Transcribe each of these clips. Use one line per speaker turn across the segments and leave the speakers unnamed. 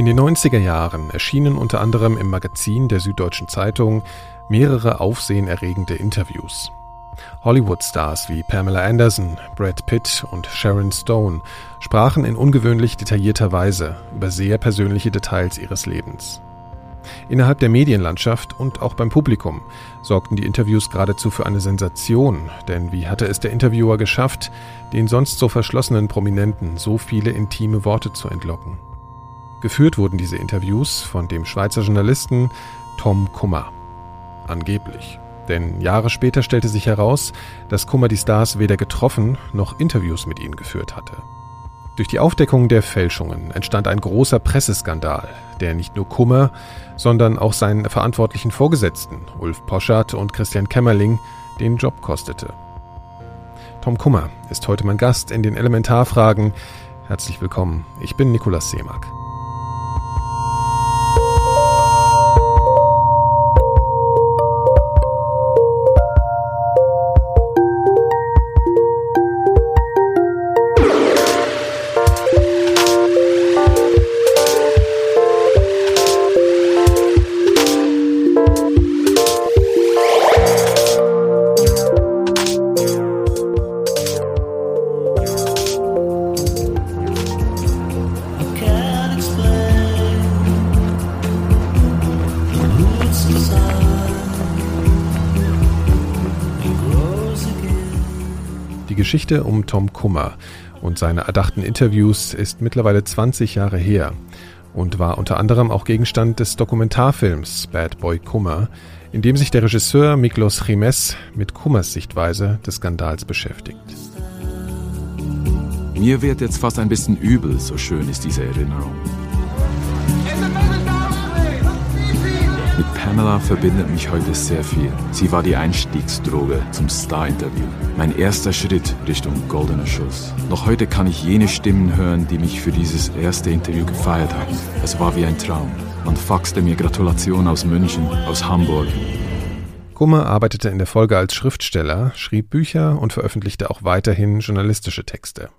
In den 90er Jahren erschienen unter anderem im Magazin der Süddeutschen Zeitung mehrere aufsehenerregende Interviews. Hollywood-Stars wie Pamela Anderson, Brad Pitt und Sharon Stone sprachen in ungewöhnlich detaillierter Weise über sehr persönliche Details ihres Lebens. Innerhalb der Medienlandschaft und auch beim Publikum sorgten die Interviews geradezu für eine Sensation, denn wie hatte es der Interviewer geschafft, den sonst so verschlossenen Prominenten so viele intime Worte zu entlocken? Geführt wurden diese Interviews von dem Schweizer Journalisten Tom Kummer. Angeblich. Denn Jahre später stellte sich heraus, dass Kummer die Stars weder getroffen noch Interviews mit ihnen geführt hatte. Durch die Aufdeckung der Fälschungen entstand ein großer Presseskandal, der nicht nur Kummer, sondern auch seinen verantwortlichen Vorgesetzten, Ulf Poschardt und Christian Kämmerling, den Job kostete. Tom Kummer ist heute mein Gast in den Elementarfragen. Herzlich willkommen, ich bin Nikolaus Seemack. Geschichte um Tom Kummer und seine erdachten Interviews ist mittlerweile 20 Jahre her und war unter anderem auch Gegenstand des Dokumentarfilms Bad Boy Kummer, in dem sich der Regisseur Miklos Chimes mit Kummers Sichtweise des Skandals beschäftigt.
Mir wird jetzt fast ein bisschen übel, so schön ist diese Erinnerung. Mit Pamela verbindet mich heute sehr viel. Sie war die Einstiegsdroge zum Star-Interview. Mein erster Schritt Richtung goldener Schuss. Noch heute kann ich jene Stimmen hören, die mich für dieses erste Interview gefeiert haben. Es war wie ein Traum. Man faxte mir Gratulation aus München, aus Hamburg.
Kummer arbeitete in der Folge als Schriftsteller, schrieb Bücher und veröffentlichte auch weiterhin journalistische Texte.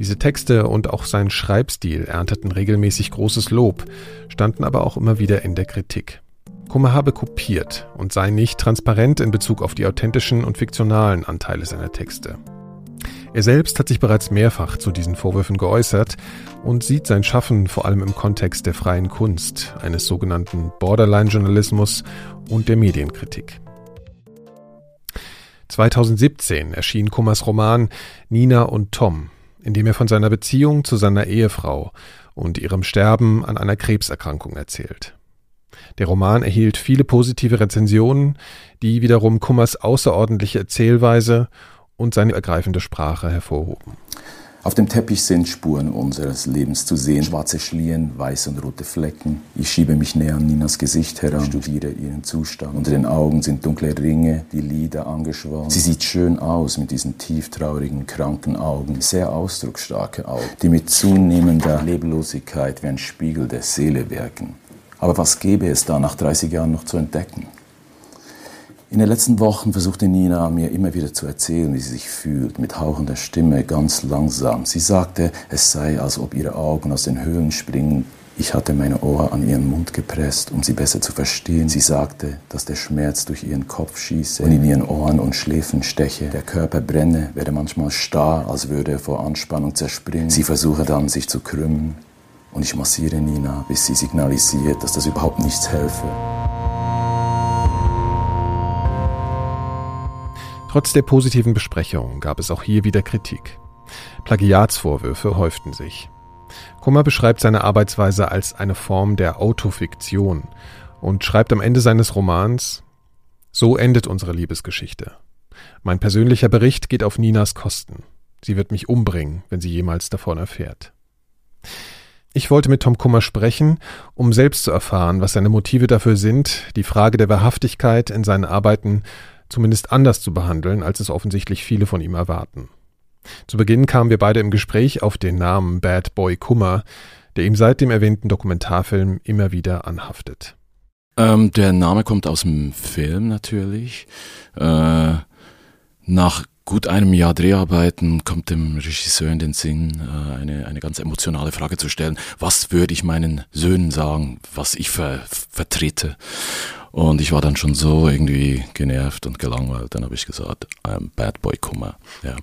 Diese Texte und auch sein Schreibstil ernteten regelmäßig großes Lob, standen aber auch immer wieder in der Kritik. Kummer habe kopiert und sei nicht transparent in Bezug auf die authentischen und fiktionalen Anteile seiner Texte. Er selbst hat sich bereits mehrfach zu diesen Vorwürfen geäußert und sieht sein Schaffen vor allem im Kontext der freien Kunst, eines sogenannten Borderline-Journalismus und der Medienkritik. 2017 erschien Kummers Roman Nina und Tom, in dem er von seiner Beziehung zu seiner Ehefrau und ihrem Sterben an einer Krebserkrankung erzählt. Der Roman erhielt viele positive Rezensionen, die wiederum Kummers außerordentliche Erzählweise und seine ergreifende Sprache hervorhoben.
Auf dem Teppich sind Spuren unseres Lebens zu sehen. Schwarze Schlieren, weiße und rote Flecken. Ich schiebe mich näher an Ninas Gesicht heran, studiere ihren Zustand. Unter den Augen sind dunkle Ringe, die Lider angeschwollen. Sie sieht schön aus mit diesen tieftraurigen, kranken Augen. Sehr ausdrucksstarke Augen, die mit zunehmender Leblosigkeit wie ein Spiegel der Seele wirken. Aber was gäbe es da nach 30 Jahren noch zu entdecken? In den letzten Wochen versuchte Nina mir immer wieder zu erzählen, wie sie sich fühlt, mit hauchender Stimme, ganz langsam. Sie sagte, es sei, als ob ihre Augen aus den Höhlen springen. Ich hatte meine Ohr an ihren Mund gepresst, um sie besser zu verstehen. Sie sagte, dass der Schmerz durch ihren Kopf schieße und in ihren Ohren und Schläfen steche. Der Körper brenne, werde manchmal starr, als würde er vor Anspannung zerspringen. Sie versuche dann, sich zu krümmen. Und ich massiere Nina, bis sie signalisiert, dass das überhaupt nichts helfe.
Trotz der positiven Besprechung gab es auch hier wieder Kritik. Plagiatsvorwürfe häuften sich. Kummer beschreibt seine Arbeitsweise als eine Form der Autofiktion und schreibt am Ende seines Romans So endet unsere Liebesgeschichte. Mein persönlicher Bericht geht auf Ninas Kosten. Sie wird mich umbringen, wenn sie jemals davon erfährt. Ich wollte mit Tom Kummer sprechen, um selbst zu erfahren, was seine Motive dafür sind, die Frage der Wahrhaftigkeit in seinen Arbeiten zumindest anders zu behandeln, als es offensichtlich viele von ihm erwarten. Zu Beginn kamen wir beide im Gespräch auf den Namen Bad Boy Kummer, der ihm seit dem erwähnten Dokumentarfilm immer wieder anhaftet.
Ähm, der Name kommt aus dem Film natürlich. Äh, Nach gut einem Jahr Dreharbeiten kommt dem Regisseur in den Sinn, äh, eine, eine ganz emotionale Frage zu stellen. Was würde ich meinen Söhnen sagen, was ich ver vertrete? Und ich war dann schon so irgendwie genervt und gelangweilt. Dann habe ich gesagt, I'm Bad Boy Kummer. Ja.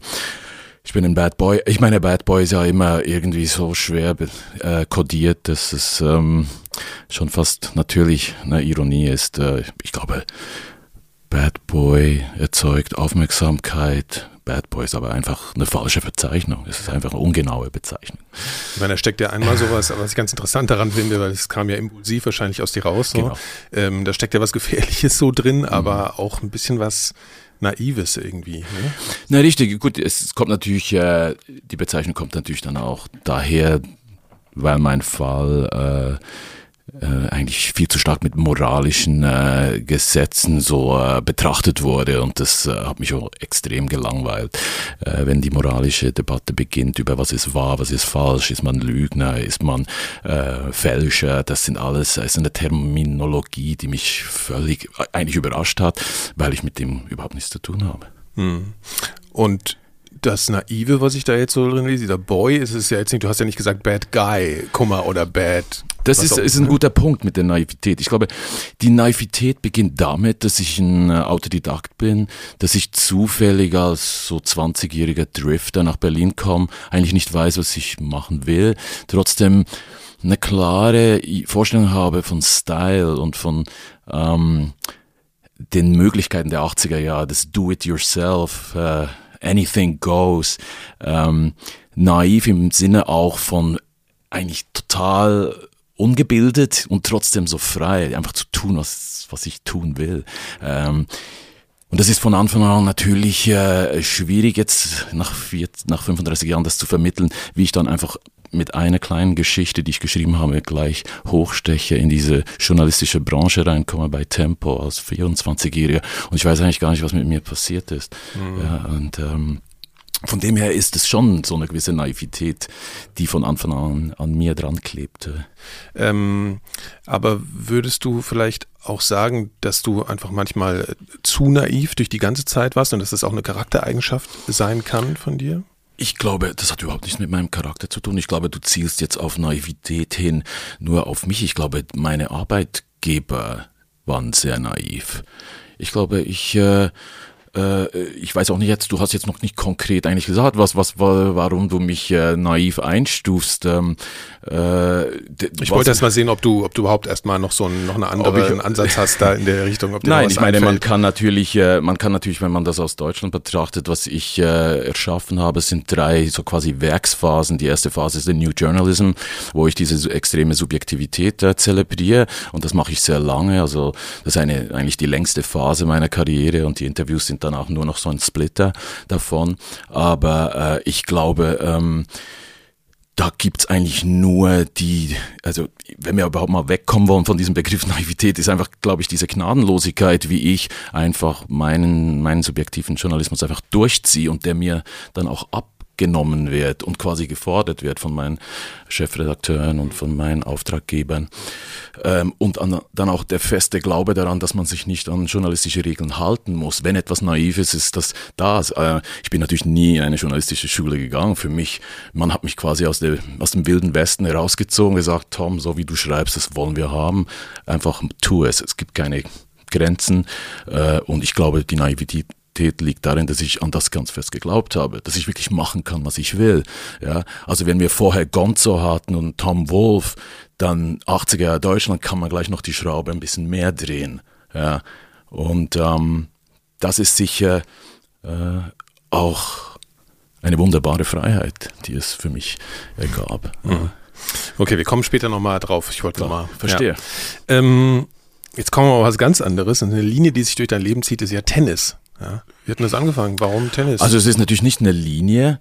Ich bin ein Bad Boy. Ich meine, Bad Boy ist ja immer irgendwie so schwer äh, kodiert, dass es ähm, schon fast natürlich eine Ironie ist. Äh, ich glaube, Bad Boy erzeugt Aufmerksamkeit. Bad Boy ist aber einfach eine falsche Bezeichnung. Es ist einfach eine ungenaue Bezeichnung.
Ich meine, da steckt ja einmal sowas, was ich ganz interessant daran finde, weil es kam ja impulsiv wahrscheinlich aus dir raus. So. Genau. Ähm, da steckt ja was Gefährliches so drin, aber mhm. auch ein bisschen was Naives irgendwie. Ne?
Na richtig, gut, es kommt natürlich, äh, die Bezeichnung kommt natürlich dann auch daher, weil mein Fall äh, äh, eigentlich viel zu stark mit moralischen äh, Gesetzen so äh, betrachtet wurde und das äh, hat mich auch extrem gelangweilt. Äh, wenn die moralische Debatte beginnt über was ist wahr, was ist falsch, ist man Lügner, ist man äh, Fälscher, das sind alles, das ist eine Terminologie, die mich völlig äh, eigentlich überrascht hat, weil ich mit dem überhaupt nichts zu tun habe.
Hm. Und das Naive, was ich da jetzt so drin lese, dieser Boy, ist es ja jetzt nicht, du hast ja nicht gesagt Bad Guy, Kummer oder Bad.
Das ist, ist ein guter Punkt mit der Naivität. Ich glaube, die Naivität beginnt damit, dass ich ein äh, Autodidakt bin, dass ich zufällig als so 20-jähriger Drifter nach Berlin komme, eigentlich nicht weiß, was ich machen will, trotzdem eine klare Vorstellung habe von Style und von ähm, den Möglichkeiten der 80er Jahre, das Do-it-yourself, äh, anything goes, ähm, naiv im Sinne auch von eigentlich total ungebildet und trotzdem so frei, einfach zu tun, was, was ich tun will. Ähm, und das ist von Anfang an natürlich äh, schwierig, jetzt nach, vier, nach 35 Jahren das zu vermitteln, wie ich dann einfach mit einer kleinen Geschichte, die ich geschrieben habe, gleich hochsteche in diese journalistische Branche reinkomme bei Tempo als 24-Jähriger. Und ich weiß eigentlich gar nicht, was mit mir passiert ist. Mhm. Ja, und ähm, von dem her ist es schon so eine gewisse Naivität, die von Anfang an an mir dran klebte.
Ähm, aber würdest du vielleicht auch sagen, dass du einfach manchmal zu naiv durch die ganze Zeit warst und dass das auch eine Charaktereigenschaft sein kann von dir?
Ich glaube, das hat überhaupt nichts mit meinem Charakter zu tun. Ich glaube, du zielst jetzt auf Naivität hin, nur auf mich. Ich glaube, meine Arbeitgeber waren sehr naiv. Ich glaube, ich äh, äh, ich weiß auch nicht jetzt, du hast jetzt noch nicht konkret eigentlich gesagt, was, was, warum du mich äh, naiv einstufst. Ähm,
äh, ich wollte erst mal sehen, ob du, ob du überhaupt erstmal noch so einen, noch einen anderen Ansatz hast da in der Richtung. Ob
Nein, ich meine, man kann natürlich, äh, man kann natürlich, wenn man das aus Deutschland betrachtet, was ich äh, erschaffen habe, sind drei so quasi Werksphasen. Die erste Phase ist der New Journalism, wo ich diese extreme Subjektivität äh, zelebriere und das mache ich sehr lange. Also das ist eine, eigentlich die längste Phase meiner Karriere und die Interviews sind dann auch nur noch so ein Splitter davon. Aber äh, ich glaube, ähm, da gibt's eigentlich nur die, also wenn wir überhaupt mal wegkommen wollen von diesem Begriff Naivität, ist einfach, glaube ich, diese Gnadenlosigkeit, wie ich einfach meinen, meinen subjektiven Journalismus einfach durchziehe und der mir dann auch ab genommen wird und quasi gefordert wird von meinen Chefredakteuren und von meinen Auftraggebern. Ähm, und an, dann auch der feste Glaube daran, dass man sich nicht an journalistische Regeln halten muss. Wenn etwas naiv ist, ist das das. Äh, ich bin natürlich nie in eine journalistische Schule gegangen. Für mich, man hat mich quasi aus, der, aus dem wilden Westen herausgezogen, gesagt, Tom, so wie du schreibst, das wollen wir haben. Einfach tu es. Es gibt keine Grenzen. Äh, und ich glaube, die Naivität, Qualität liegt darin, dass ich an das ganz fest geglaubt habe, dass ich wirklich machen kann, was ich will. Ja, also wenn wir vorher Gonzo hatten und Tom Wolf, dann 80er Jahre Deutschland kann man gleich noch die Schraube ein bisschen mehr drehen. Ja, und ähm, das ist sicher äh, auch eine wunderbare Freiheit, die es für mich ergab. Mhm.
Okay, wir kommen später nochmal drauf. Ich wollte nochmal.
Verstehe.
Ja. Ähm, jetzt kommen wir auf was ganz anderes. Eine Linie, die sich durch dein Leben zieht, ist ja Tennis. Ja. Wie hat denn das angefangen? Warum Tennis?
Also es ist natürlich nicht eine Linie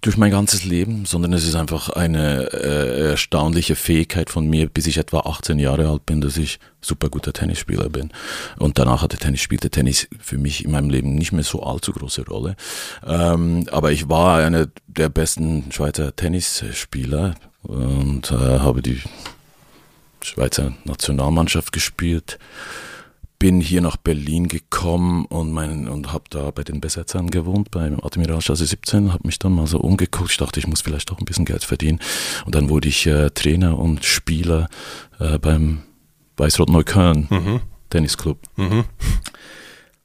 durch mein ganzes Leben, sondern es ist einfach eine äh, erstaunliche Fähigkeit von mir, bis ich etwa 18 Jahre alt bin, dass ich super guter Tennisspieler bin. Und danach hatte Tennis, spielte Tennis für mich in meinem Leben nicht mehr so allzu große Rolle. Ähm, aber ich war einer der besten Schweizer Tennisspieler und äh, habe die Schweizer Nationalmannschaft gespielt bin hier nach Berlin gekommen und mein und habe da bei den Besetzern gewohnt beim Admiralstraße 17, habe mich dann mal so umgeguckt, ich dachte, ich muss vielleicht doch ein bisschen Geld verdienen und dann wurde ich äh, Trainer und Spieler äh, beim Weißrot Neukölln mhm. Tennisclub. Mhm.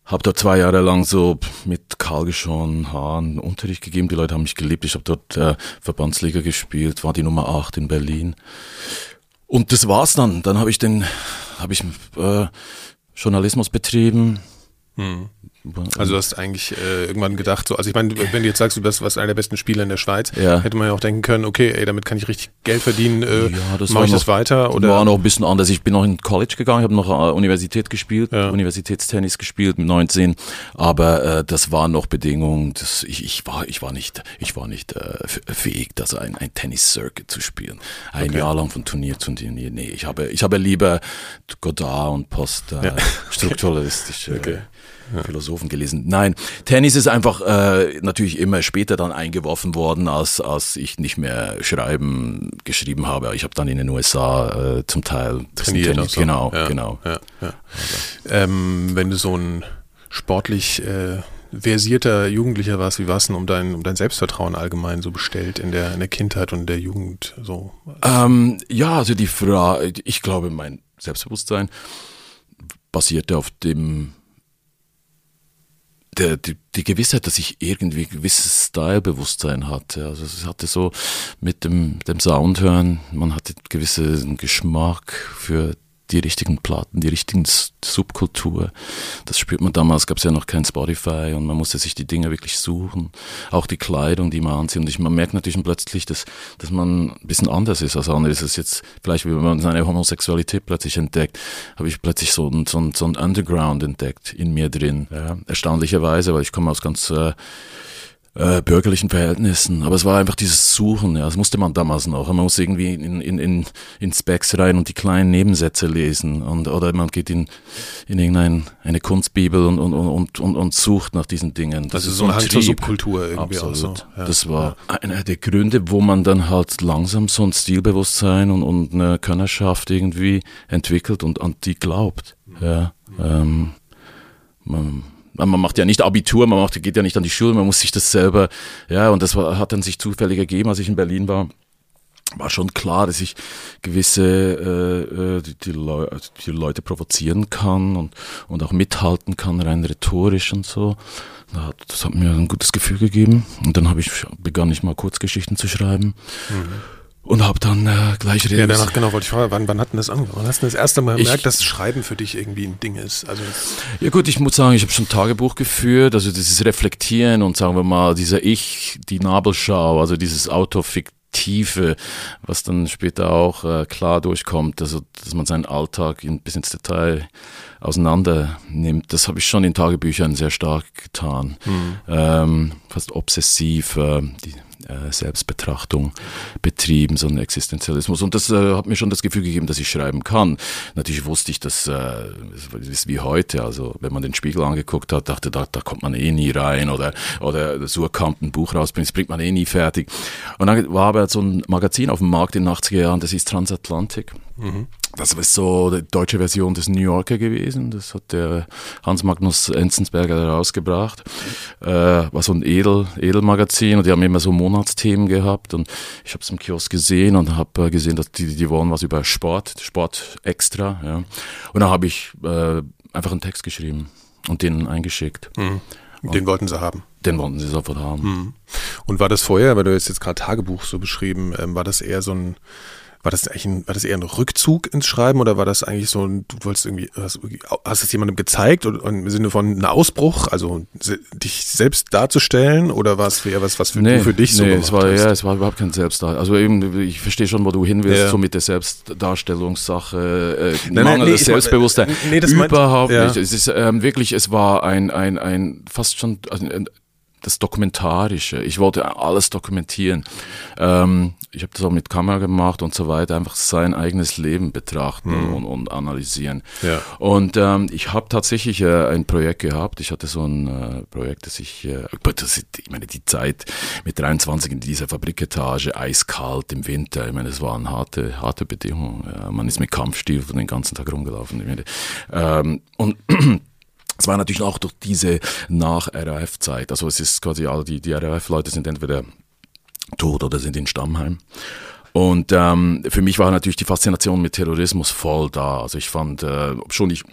Habe dort zwei Jahre lang so mit kahlgeschorenen Haaren Unterricht gegeben. Die Leute haben mich geliebt. Ich habe dort äh, Verbandsliga gespielt, war die Nummer 8 in Berlin. Und das war's dann. Dann habe ich den, habe ich äh, Journalismus betrieben.
Hm. Also du hast eigentlich äh, irgendwann gedacht, so, also ich meine, wenn du jetzt sagst, du bist was einer der besten Spieler in der Schweiz, ja. hätte man ja auch denken können, okay, ey, damit kann ich richtig Geld verdienen, äh, ja, das mache ich noch, das weiter? Oder?
War noch ein bisschen anders. Ich bin noch in College gegangen, habe noch äh, Universität gespielt, ja. Universitätstennis gespielt mit 19, aber äh, das war noch Bedingung, dass ich, ich war, ich war nicht, ich war nicht äh, fähig, das ein, ein Tennis-Circuit zu spielen. Ein okay. Jahr lang von Turnier zu Turnier. Nee, ich habe, ich habe lieber Godard und Post äh, strukturalistische okay ja. Philosophen gelesen. Nein, Tennis ist einfach äh, natürlich immer später dann eingeworfen worden, als, als ich nicht mehr schreiben geschrieben habe. Ich habe dann in den USA äh, zum Teil
trainiert.
Tennis,
so.
Genau,
ja,
genau.
Ja, ja. Ähm, wenn du so ein sportlich äh, versierter Jugendlicher warst, wie war es denn um dein, um dein Selbstvertrauen allgemein so bestellt in der, in der Kindheit und der Jugend? So?
Ähm, ja, also die Frage, ich glaube, mein Selbstbewusstsein basierte auf dem der, die, die Gewissheit, dass ich irgendwie gewisses Stylebewusstsein hatte. Also es hatte so mit dem, dem Sound hören, man hatte gewissen Geschmack für die richtigen Platten, die richtigen Subkultur. Das spürt man damals, gab es ja noch kein Spotify und man musste sich die Dinge wirklich suchen. Auch die Kleidung, die man anzieht. Und ich, man merkt natürlich plötzlich, dass, dass man ein bisschen anders ist als andere. Das ist jetzt vielleicht, wenn man seine Homosexualität plötzlich entdeckt, habe ich plötzlich so ein, so ein, so ein Underground entdeckt in mir drin. Ja, erstaunlicherweise, weil ich komme aus ganz äh, äh, bürgerlichen Verhältnissen. Aber es war einfach dieses Suchen, ja, das musste man damals noch. Man muss irgendwie in, in, in, in Specs rein und die kleinen Nebensätze lesen. Und, oder man geht in, in irgendeine eine Kunstbibel und, und, und, und, und sucht nach diesen Dingen.
Das, das ist so eine Hang zur Subkultur irgendwie
Absolut. auch so. Ja. Das war ja. einer der Gründe, wo man dann halt langsam so ein Stilbewusstsein und, und eine Könnerschaft irgendwie entwickelt und an die glaubt. Ja, ähm, man, man macht ja nicht Abitur, man macht, geht ja nicht an die Schule, man muss sich das selber, ja, und das war, hat dann sich zufällig ergeben, als ich in Berlin war war schon klar, dass ich gewisse äh, äh die, die, Leu die Leute provozieren kann und, und auch mithalten kann, rein rhetorisch und so. Das hat mir ein gutes Gefühl gegeben. Und dann habe ich begann ich mal Kurzgeschichten zu schreiben. Mhm und habe dann äh, gleich
Ja, danach genau wollte ich fragen, wann, wann hat denn das angefangen? Wann hast du das erste Mal gemerkt, dass Schreiben für dich irgendwie ein Ding ist? Also
ja gut, ich muss sagen, ich habe schon Tagebuch geführt, also dieses Reflektieren und sagen wir mal, dieser Ich, die Nabelschau, also dieses Autofiktive, was dann später auch äh, klar durchkommt, also dass man seinen Alltag in, bis ins Detail auseinander nimmt, das habe ich schon in Tagebüchern sehr stark getan. Mhm. Ähm, fast obsessiv, äh, die äh, Selbstbetrachtung betrieben, so ein Existenzialismus. Und das äh, hat mir schon das Gefühl gegeben, dass ich schreiben kann. Natürlich wusste ich, dass äh, das ist wie heute. Also wenn man den Spiegel angeguckt hat, dachte, da, da kommt man eh nie rein oder oder Surkamp ein Buch rausbringt, das bringt man eh nie fertig. Und dann war aber so ein Magazin auf dem Markt in den 80er Jahren, das ist Transatlantik. Mhm. Das ist so die deutsche Version des New Yorker gewesen. Das hat der Hans Magnus Enzensberger herausgebracht. Äh, war so ein Edel, Edelmagazin und die haben immer so Monatsthemen gehabt und ich habe es im Kiosk gesehen und habe äh, gesehen, dass die, die wollen was über Sport, Sport extra. Ja. Und dann habe ich äh, einfach einen Text geschrieben und den eingeschickt.
Mhm. Den wollten sie haben.
Den wollten sie sofort haben. Mhm.
Und war das vorher, weil du jetzt, jetzt gerade Tagebuch so beschrieben, ähm, war das eher so ein war das eigentlich ein, war das eher ein Rückzug ins Schreiben oder war das eigentlich so ein, du wolltest irgendwie, hast, hast es jemandem gezeigt oder im Sinne von einem Ausbruch, also dich selbst darzustellen oder war es eher was, was für, nee, für dich so
nee, es war, hast? Ja, es war überhaupt kein Selbstdarstellung. Also eben, ich verstehe schon, wo du hin willst, ja. so mit der Selbstdarstellungssache, äh, nein, nein, nee, Selbstbewusstsein. Nee, das überhaupt meint, ja. nicht. Es ist ähm, wirklich, es war ein, ein, ein fast schon, ein, das Dokumentarische. Ich wollte alles dokumentieren. Ähm, ich habe das auch mit Kamera gemacht und so weiter, einfach sein eigenes Leben betrachten mhm. und, und, analysieren. Ja. Und ähm, ich habe tatsächlich äh, ein Projekt gehabt. Ich hatte so ein äh, Projekt, das ich, äh, das ich meine, die Zeit mit 23 in dieser Fabriketage, eiskalt im Winter, ich meine, es waren harte, harte Bedingungen. Ja, man ist mit Kampfstiefel den ganzen Tag rumgelaufen. Meine, ähm, und es war natürlich auch durch diese Nach-RAF-Zeit. Also es ist quasi all die, die RAF-Leute sind entweder tot oder sind in Stammheim. Und ähm, für mich war natürlich die Faszination mit Terrorismus voll da. Also ich fand, äh, schon ich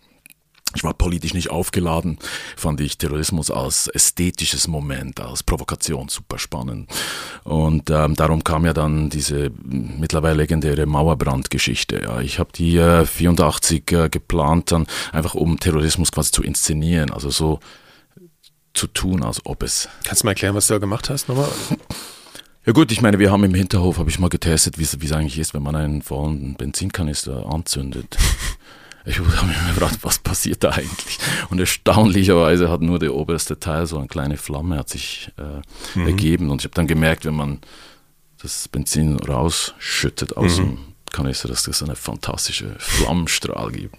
ich war politisch nicht aufgeladen, fand ich Terrorismus als ästhetisches Moment, als Provokation super spannend. Und ähm, darum kam ja dann diese mittlerweile legendäre Mauerbrandgeschichte. Ja, ich habe die äh, 84 äh, geplant, dann einfach um Terrorismus quasi zu inszenieren, also so zu tun, als ob es.
Kannst du mal erklären, was du da gemacht hast nochmal?
Ja gut, ich meine, wir haben im Hinterhof, habe ich mal getestet, wie es eigentlich ist, wenn man einen vollen Benzinkanister anzündet. Ich habe mich gefragt, was passiert da eigentlich? Und erstaunlicherweise hat nur der oberste Teil so eine kleine Flamme hat sich äh, mhm. ergeben. Und ich habe dann gemerkt, wenn man das Benzin rausschüttet aus mhm. dem Kanister, dass das eine fantastische Flammenstrahl gibt.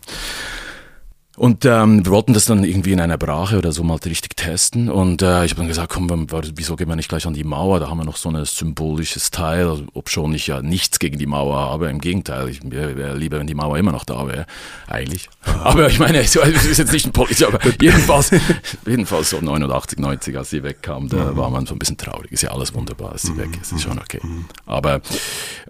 Und ähm, wir wollten das dann irgendwie in einer Brache oder so mal richtig testen. Und äh, ich habe dann gesagt, komm, wieso gehen wir nicht gleich an die Mauer? Da haben wir noch so ein symbolisches Teil, also, ob schon ich ja nichts gegen die Mauer habe. Im Gegenteil, ich wäre lieber, wenn die Mauer immer noch da wäre, eigentlich. Aber ich meine, es ist jetzt nicht ein Politiker, aber jedenfalls, jedenfalls so 89, 90, als sie wegkam, da mhm. war man so ein bisschen traurig. Ist ja alles wunderbar, als sie mhm. weg ist, ist schon okay. Mhm. Aber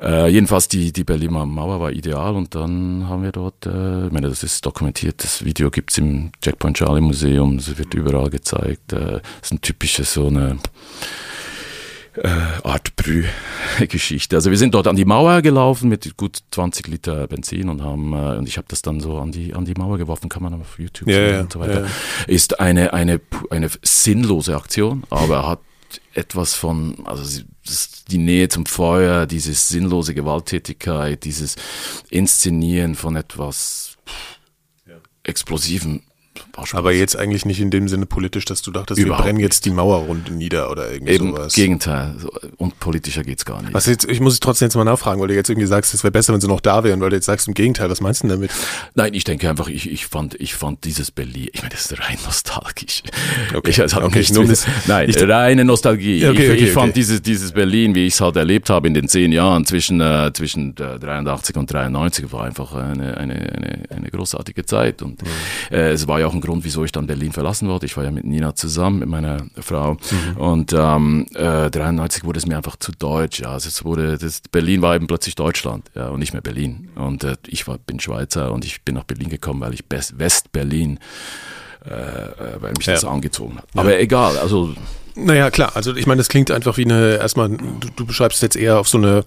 äh, jedenfalls, die, die Berliner Mauer war ideal und dann haben wir dort, äh, ich meine, das ist dokumentiert, das Video Video gibt es im Checkpoint Charlie Museum, es wird überall gezeigt. Das äh, ist ein typisches so eine äh, Art Brüh-Geschichte. Also wir sind dort an die Mauer gelaufen mit gut 20 Liter Benzin und haben äh, und ich habe das dann so an die an die Mauer geworfen, kann man auf YouTube
ja,
sehen
ja,
und so weiter.
Ja.
Ist eine eine eine sinnlose Aktion, aber hat etwas von, also die Nähe zum Feuer, diese sinnlose Gewalttätigkeit, dieses Inszenieren von etwas explosiven
aber jetzt eigentlich nicht in dem Sinne politisch, dass du dachtest, Überhaupt wir brennen jetzt die Mauerrunde nieder oder irgendwie
Eben,
sowas.
Gegenteil. Und politischer geht's gar nicht.
Was jetzt, ich muss trotzdem jetzt mal nachfragen, weil du jetzt irgendwie sagst, es wäre besser, wenn sie noch da wären, weil du jetzt sagst im Gegenteil. Was meinst du denn damit?
Nein, ich denke einfach, ich, ich fand, ich fand dieses Berlin, ich meine, das ist rein nostalgisch.
Okay.
Ich,
also
okay, nur das, nein, ich, reine Nostalgie. Okay, okay, ich, ich fand dieses, dieses Berlin, wie ich es halt erlebt habe in den zehn Jahren zwischen, äh, zwischen äh, 83 und 93, war einfach eine, eine, eine, eine großartige Zeit. Und mhm. äh, es war ja auch ein Grund, wieso ich dann Berlin verlassen wurde. Ich war ja mit Nina zusammen, mit meiner Frau. Mhm. Und ähm, äh, 93 wurde es mir einfach zu deutsch. Ja. Also es wurde, das, Berlin war eben plötzlich Deutschland ja, und nicht mehr Berlin. Und äh, ich war, bin Schweizer und ich bin nach Berlin gekommen, weil ich West-Berlin, äh, äh, weil mich ja. das angezogen hat. Aber ja. egal, also
naja, klar. Also ich meine, das klingt einfach wie eine, erstmal, du, du beschreibst jetzt eher auf so eine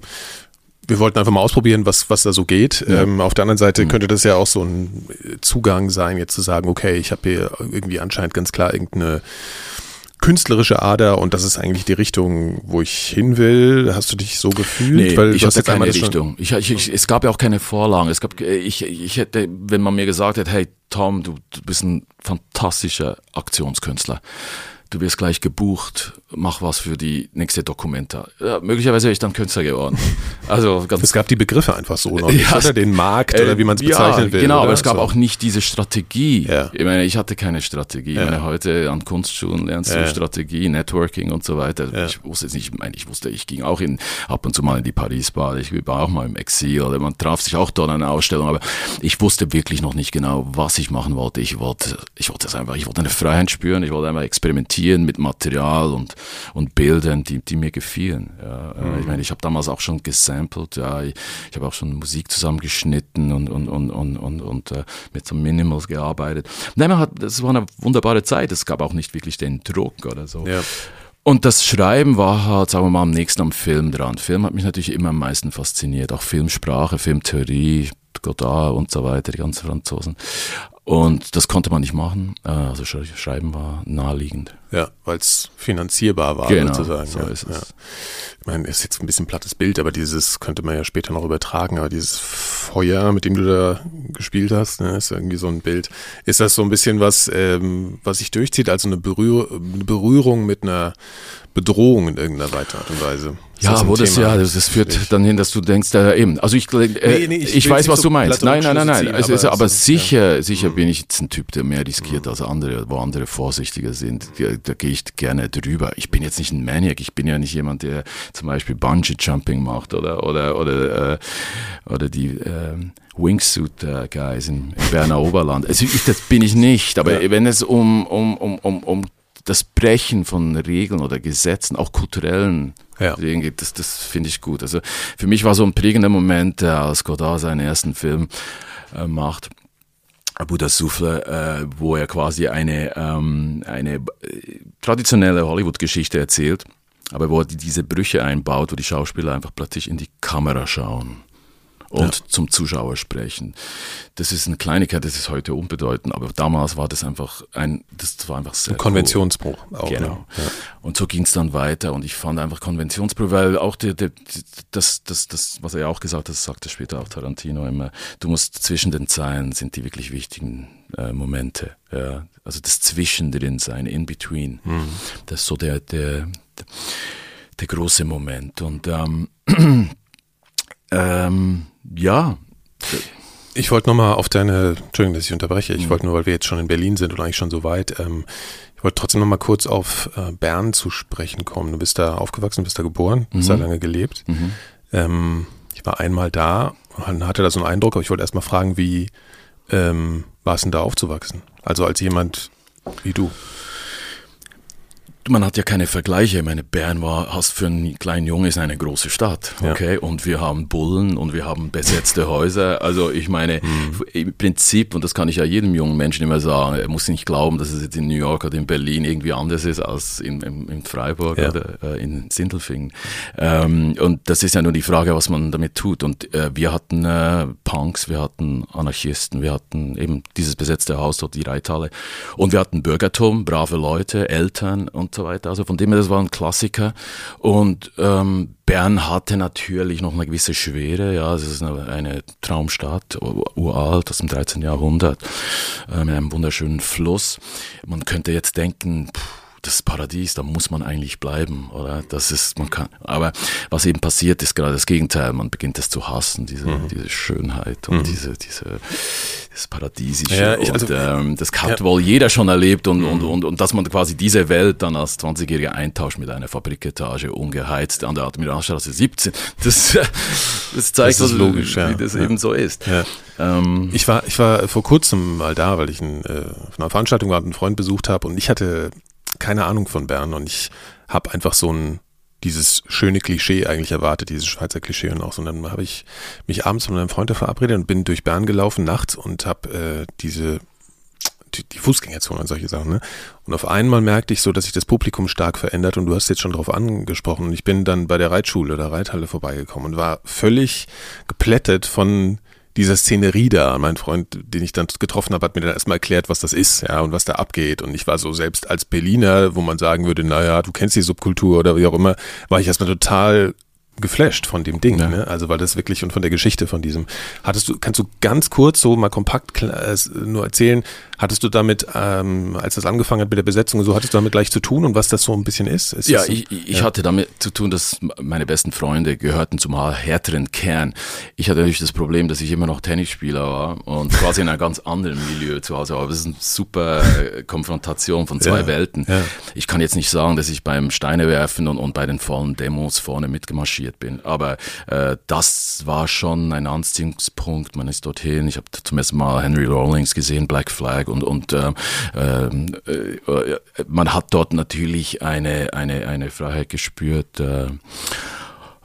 wir wollten einfach mal ausprobieren, was, was da so geht. Ja. Ähm, auf der anderen Seite mhm. könnte das ja auch so ein Zugang sein, jetzt zu sagen, okay, ich habe hier irgendwie anscheinend ganz klar irgendeine künstlerische Ader und das ist eigentlich die Richtung, wo ich hin will. Hast du dich so gefühlt?
Nee, Weil ich hatte keine Richtung. Ich, ich, ich, es gab ja auch keine Vorlagen. Es gab, ich, ich hätte, wenn man mir gesagt hätte, hey Tom, du, du bist ein fantastischer Aktionskünstler du wirst gleich gebucht, mach was für die nächste Dokumenta. Ja, möglicherweise wäre ich dann Künstler geworden.
Also ganz es gab die Begriffe einfach so noch nicht, ja, oder den Markt äh, oder wie man es bezeichnen ja, will.
Genau,
oder?
aber es gab so. auch nicht diese Strategie. Ja. Ich meine, ich hatte keine Strategie. Ich meine, heute an Kunstschulen lernst du Strategie, Networking und so weiter. Ich wusste es nicht, ich meine, ich wusste, ich ging auch in, ab und zu mal in die Paris-Bar, ich war auch mal im Exil oder man traf sich auch dort an einer Ausstellung, aber ich wusste wirklich noch nicht genau, was ich machen wollte. Ich wollte, ich wollte es einfach, ich wollte eine Freiheit spüren, ich wollte einfach experimentieren mit Material und, und Bildern, die, die mir gefielen. Ja. Äh, mhm. Ich meine, ich habe damals auch schon gesampelt, ja. ich, ich habe auch schon Musik zusammengeschnitten und, und, und, und, und, und äh, mit so Minimals gearbeitet. Nein, man hat, das war eine wunderbare Zeit. Es gab auch nicht wirklich den Druck oder so. Ja. Und das Schreiben war halt, sagen wir mal, am nächsten am Film dran. Film hat mich natürlich immer am meisten fasziniert. Auch Filmsprache, Filmtheorie, Godard und so weiter, die ganzen Franzosen. Und das konnte man nicht machen. Äh, also Schreiben war naheliegend.
Ja, weil es finanzierbar war
genau,
sozusagen.
So
ja,
ist es.
Ja. Ich meine, ist jetzt ein bisschen plattes Bild, aber dieses könnte man ja später noch übertragen, aber dieses Feuer, mit dem du da gespielt hast, ne, ist irgendwie so ein Bild. Ist das so ein bisschen was, ähm, was sich durchzieht, also eine, Berühr eine Berührung mit einer Bedrohung in irgendeiner Art und Weise?
Ist ja, wo das ja, das, das führt dann hin, dass du denkst, äh, eben, also ich, äh, nee, nee, ich, ich weiß, was so du meinst. Nein, nein, nein, nein. Ziehen, also, aber, aber sicher, ja. sicher mhm. bin ich jetzt ein Typ, der mehr riskiert mhm. als andere, wo andere vorsichtiger sind. Da, da gehe ich gerne drüber. Ich bin jetzt nicht ein Maniac. Ich bin ja nicht jemand, der zum Beispiel Bungee Jumping macht oder oder oder äh, oder die äh, Wingsuit Guys im, im Berner Oberland. Also ich, das bin ich nicht. Aber ja. wenn es um um um um um das Brechen von Regeln oder Gesetzen, auch kulturellen ja. Regeln das, das finde ich gut. Also für mich war so ein prägender Moment, äh, als Godard seinen ersten Film äh, macht. Abu Souffle, äh, wo er quasi eine, ähm, eine äh, traditionelle Hollywood-Geschichte erzählt, aber wo er diese Brüche einbaut, wo die Schauspieler einfach plötzlich in die Kamera schauen und ja. zum Zuschauer sprechen. Das ist eine Kleinigkeit, das ist heute unbedeutend, aber damals war das einfach ein, das war einfach sehr
ein Konventionsbruch.
Cool. Auch, genau. Ja. Und so ging es dann weiter und ich fand einfach Konventionsbruch, weil auch die, die, das, das, das, was er ja auch gesagt hat, das sagte später auch Tarantino immer, du musst zwischen den Zeilen sind die wirklich wichtigen äh, Momente. Ja. Also das Zwischendrin sein, in between. Mhm. Das ist so der, der, der große Moment. Und ähm, ähm, ja.
Ich wollte nochmal auf deine, Entschuldigung, dass ich unterbreche, ich mhm. wollte nur, weil wir jetzt schon in Berlin sind und eigentlich schon so weit, ähm, ich wollte trotzdem nochmal kurz auf äh, Bern zu sprechen kommen. Du bist da aufgewachsen, bist da geboren, mhm. hast da lange gelebt. Mhm. Ähm, ich war einmal da und hatte da so einen Eindruck, aber ich wollte erstmal fragen, wie ähm, war es denn da aufzuwachsen? Also als jemand wie du
man hat ja keine Vergleiche. Ich meine, Bern war, hast für einen kleinen Jungen ist eine große Stadt, okay? Ja. Und wir haben Bullen und wir haben besetzte Häuser. Also ich meine, mhm. im Prinzip, und das kann ich ja jedem jungen Menschen immer sagen, er muss nicht glauben, dass es jetzt in New York oder in Berlin irgendwie anders ist als in, in, in Freiburg ja. oder äh, in Sindelfingen. Ähm, und das ist ja nur die Frage, was man damit tut. Und äh, wir hatten äh, Punks, wir hatten Anarchisten, wir hatten eben dieses besetzte Haus dort, die Reithalle. Und wir hatten Bürgertum, brave Leute, Eltern und so weiter. Also von dem her, das war ein Klassiker. Und ähm, Bern hatte natürlich noch eine gewisse Schwere. Ja, es ist eine, eine Traumstadt, uralt aus dem 13. Jahrhundert, äh, mit einem wunderschönen Fluss. Man könnte jetzt denken, pff, das Paradies, da muss man eigentlich bleiben, oder? Das ist, man kann, aber was eben passiert, ist gerade das Gegenteil. Man beginnt es zu hassen, diese, mhm. diese Schönheit und mhm. diese, diese, das Paradiesische. Ja, ich, also, und, ähm, das hat ja. wohl jeder schon erlebt und, mhm. und, und, und, dass man quasi diese Welt dann als 20-Jähriger eintauscht mit einer Fabriketage, ungeheizt an der Admiralstraße 17. Das, das zeigt, das logisch, wie, ja. das eben so ist.
Ähm, ich war, ich war vor kurzem mal da, weil ich in, äh, auf einer Veranstaltung war und einen Freund besucht habe und ich hatte keine Ahnung von Bern und ich habe einfach so ein dieses schöne Klischee eigentlich erwartet, dieses Schweizer Klischee und auch so. Und dann habe ich mich abends mit einem Freund verabredet und bin durch Bern gelaufen nachts und habe äh, diese die, die Fußgängerzone und solche Sachen. Ne? Und auf einmal merkte ich so, dass sich das Publikum stark verändert und du hast jetzt schon darauf angesprochen. Und ich bin dann bei der Reitschule oder Reithalle vorbeigekommen und war völlig geplättet von dieser Szenerie da. Mein Freund, den ich dann getroffen habe, hat mir dann erstmal erklärt, was das ist, ja, und was da abgeht. Und ich war so selbst als Berliner, wo man sagen würde, naja, du kennst die Subkultur oder wie auch immer, war ich erstmal total geflasht von dem Ding, ja. ne? Also weil das wirklich und von der Geschichte von diesem. Hattest du, kannst du ganz kurz so mal kompakt äh, nur erzählen, Hattest du damit, ähm, als das angefangen hat mit der Besetzung, so hattest du damit gleich zu tun und was das so ein bisschen ist? ist
ja,
so?
ich, ich ja. hatte damit zu tun, dass meine besten Freunde gehörten zum härteren Kern. Ich hatte natürlich das Problem, dass ich immer noch Tennisspieler war und quasi in einem ganz anderen Milieu zu Hause war. Aber das ist eine super äh, Konfrontation von zwei ja, Welten. Ja. Ich kann jetzt nicht sagen, dass ich beim Steinewerfen und, und bei den vollen Demos vorne mitgemarschiert bin, aber äh, das war schon ein Anziehungspunkt. Man ist dorthin. Ich habe zum ersten Mal Henry Rawlings gesehen, Black Flag und, und äh, äh, man hat dort natürlich eine, eine, eine Freiheit gespürt. Äh,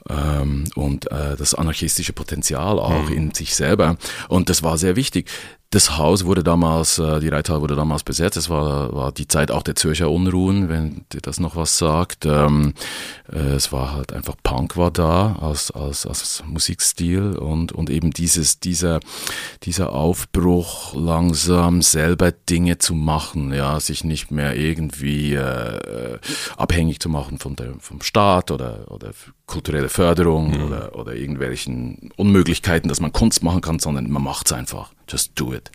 ähm, und äh, das anarchistische Potenzial auch mhm. in sich selber. Und das war sehr wichtig. Das Haus wurde damals, äh, die Reithalle wurde damals besetzt. Es war, war die Zeit auch der Zürcher Unruhen, wenn dir das noch was sagt. Ähm, äh, es war halt einfach Punk war da als, als, als Musikstil und, und eben dieses, dieser, dieser Aufbruch langsam selber Dinge zu machen, ja, sich nicht mehr irgendwie äh, abhängig zu machen von der, vom Staat oder, oder kulturelle Förderung mhm. oder, oder irgendwelchen Unmöglichkeiten, dass man Kunst machen kann, sondern man macht es einfach. Just do it.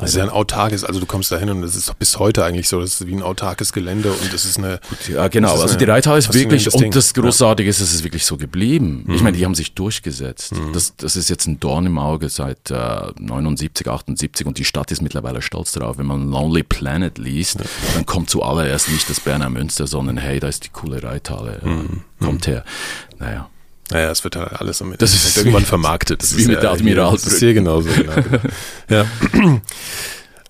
Das ist ja ein autarkes, also du kommst da hin und es ist bis heute eigentlich so, das ist wie ein autarkes Gelände und es ist eine.
Gut, ja, genau. Also die Reithalle ist wirklich, und das Großartige ist, es ist wirklich so geblieben. Mhm. Ich meine, die haben sich durchgesetzt. Mhm. Das, das ist jetzt ein Dorn im Auge seit äh, 79, 78 und die Stadt ist mittlerweile stolz darauf. Wenn man Lonely Planet liest, ja. dann kommt zuallererst nicht das Berner Münster, sondern hey, da ist die coole Reithalle. Äh, mhm. Kommt her. Naja.
Naja, es wird halt alles am
das ist irgendwann vermarktet.
Das ist wie mit der Admiral. Das ist hier genauso. Genau. ja.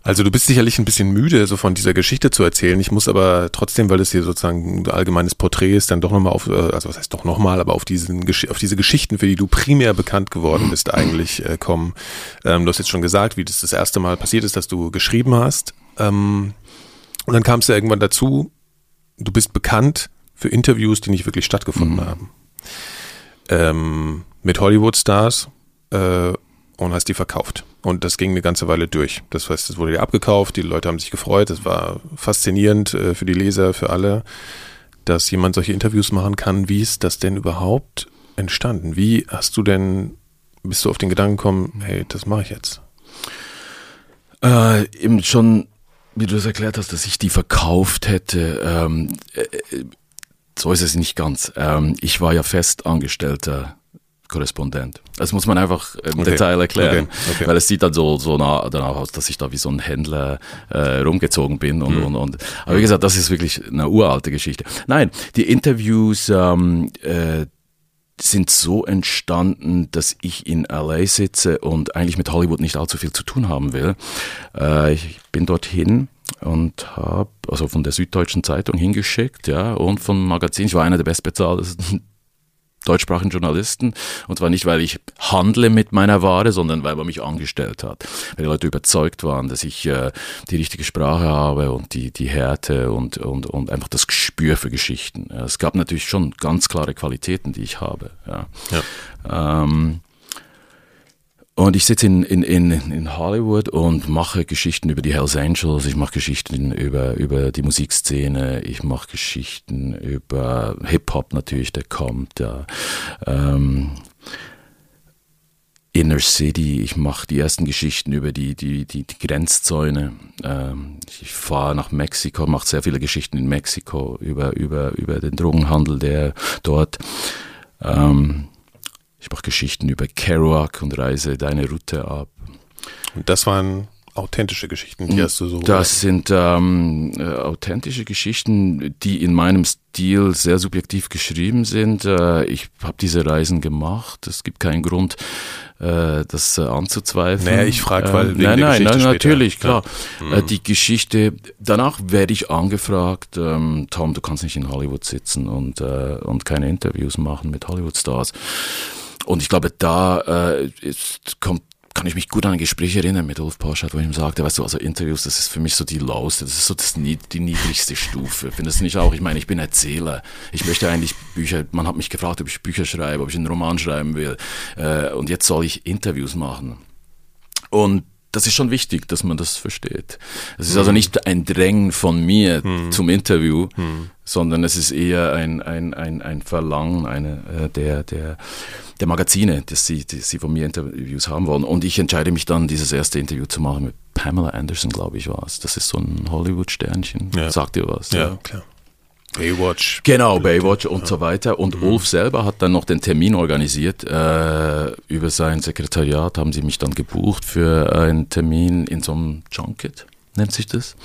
Also du bist sicherlich ein bisschen müde, so von dieser Geschichte zu erzählen. Ich muss aber trotzdem, weil es hier sozusagen ein allgemeines Porträt ist, dann doch nochmal auf, äh, also was heißt doch nochmal, aber auf, diesen, auf diese Geschichten, für die du primär bekannt geworden bist, eigentlich äh, kommen. Ähm, du hast jetzt schon gesagt, wie das das erste Mal passiert ist, dass du geschrieben hast. Ähm, und dann kam es ja irgendwann dazu, du bist bekannt für Interviews, die nicht wirklich stattgefunden mhm. haben ähm, mit Hollywood-Stars äh, und hast die verkauft. Und das ging eine ganze Weile durch. Das heißt, es wurde dir abgekauft, die Leute haben sich gefreut, es war faszinierend äh, für die Leser, für alle, dass jemand solche Interviews machen kann. Wie ist das denn überhaupt entstanden? Wie hast du denn, bist du auf den Gedanken gekommen, hey, das mache ich jetzt?
Äh, eben schon, wie du es erklärt hast, dass ich die verkauft hätte. Ähm, äh, äh so ist es nicht ganz. Ähm, ich war ja festangestellter Korrespondent. Das muss man einfach im okay. Detail erklären, okay. Okay. weil es sieht dann so, so nah, danach aus, dass ich da wie so ein Händler äh, rumgezogen bin und, mhm. und, und. Aber wie gesagt, das ist wirklich eine uralte Geschichte. Nein, die Interviews ähm, äh, sind so entstanden, dass ich in LA sitze und eigentlich mit Hollywood nicht allzu viel zu tun haben will. Äh, ich bin dorthin und habe also von der Süddeutschen Zeitung hingeschickt, ja, und vom Magazin. Ich war einer der bestbezahltesten deutschsprachigen Journalisten. Und zwar nicht, weil ich handle mit meiner Ware, sondern weil man mich angestellt hat. Weil die Leute überzeugt waren, dass ich äh, die richtige Sprache habe und die, die Härte und, und, und einfach das Gespür für Geschichten. Es gab natürlich schon ganz klare Qualitäten, die ich habe. Ja. ja. Ähm, und ich sitze in, in, in, in Hollywood und mache Geschichten über die Hells Angels, ich mache Geschichten über, über die Musikszene, ich mache Geschichten über Hip-Hop natürlich, der kommt. Ja. Ähm, Inner City, ich mache die ersten Geschichten über die, die, die, die Grenzzäune. Ähm, ich fahre nach Mexiko, mache sehr viele Geschichten in Mexiko über, über, über den Drogenhandel, der dort ähm, ich mache Geschichten über Kerouac und reise deine Route ab.
Und das waren authentische Geschichten, die hast du so.
Das sind ähm, äh, authentische Geschichten, die in meinem Stil sehr subjektiv geschrieben sind. Äh, ich habe diese Reisen gemacht. Es gibt keinen Grund, äh, das äh, anzuzweifeln.
Naja, ich frage, weil
wegen nein, nein, Geschichte nein, natürlich, später. klar. Äh, die Geschichte. Danach werde ich angefragt, ähm, Tom, du kannst nicht in Hollywood sitzen und äh, und keine Interviews machen mit Hollywood-Stars. Und ich glaube, da äh, ist, kommt kann ich mich gut an ein Gespräch erinnern mit Ulf Porschat, wo ich ihm sagte, weißt du, also Interviews, das ist für mich so die lowste, das ist so das, die niedrigste Stufe. Findest du nicht auch? Ich meine, ich bin Erzähler. Ich möchte eigentlich Bücher, man hat mich gefragt, ob ich Bücher schreibe, ob ich einen Roman schreiben will. Äh, und jetzt soll ich Interviews machen. Und das ist schon wichtig, dass man das versteht. Es ist mhm. also nicht ein Drängen von mir mhm. zum Interview, mhm. sondern es ist eher ein, ein, ein, ein Verlangen eine, äh, der, der, der Magazine, dass sie, die sie von mir Interviews haben wollen. Und ich entscheide mich dann, dieses erste Interview zu machen mit Pamela Anderson, glaube ich, war es. Das ist so ein Hollywood-Sternchen. Ja. Sagt ihr was?
Ja, ja. klar. Baywatch.
Genau, Baywatch und ja. so weiter. Und mhm. Ulf selber hat dann noch den Termin organisiert. Äh, über sein Sekretariat haben sie mich dann gebucht für einen Termin in so einem Junket, nennt sich das.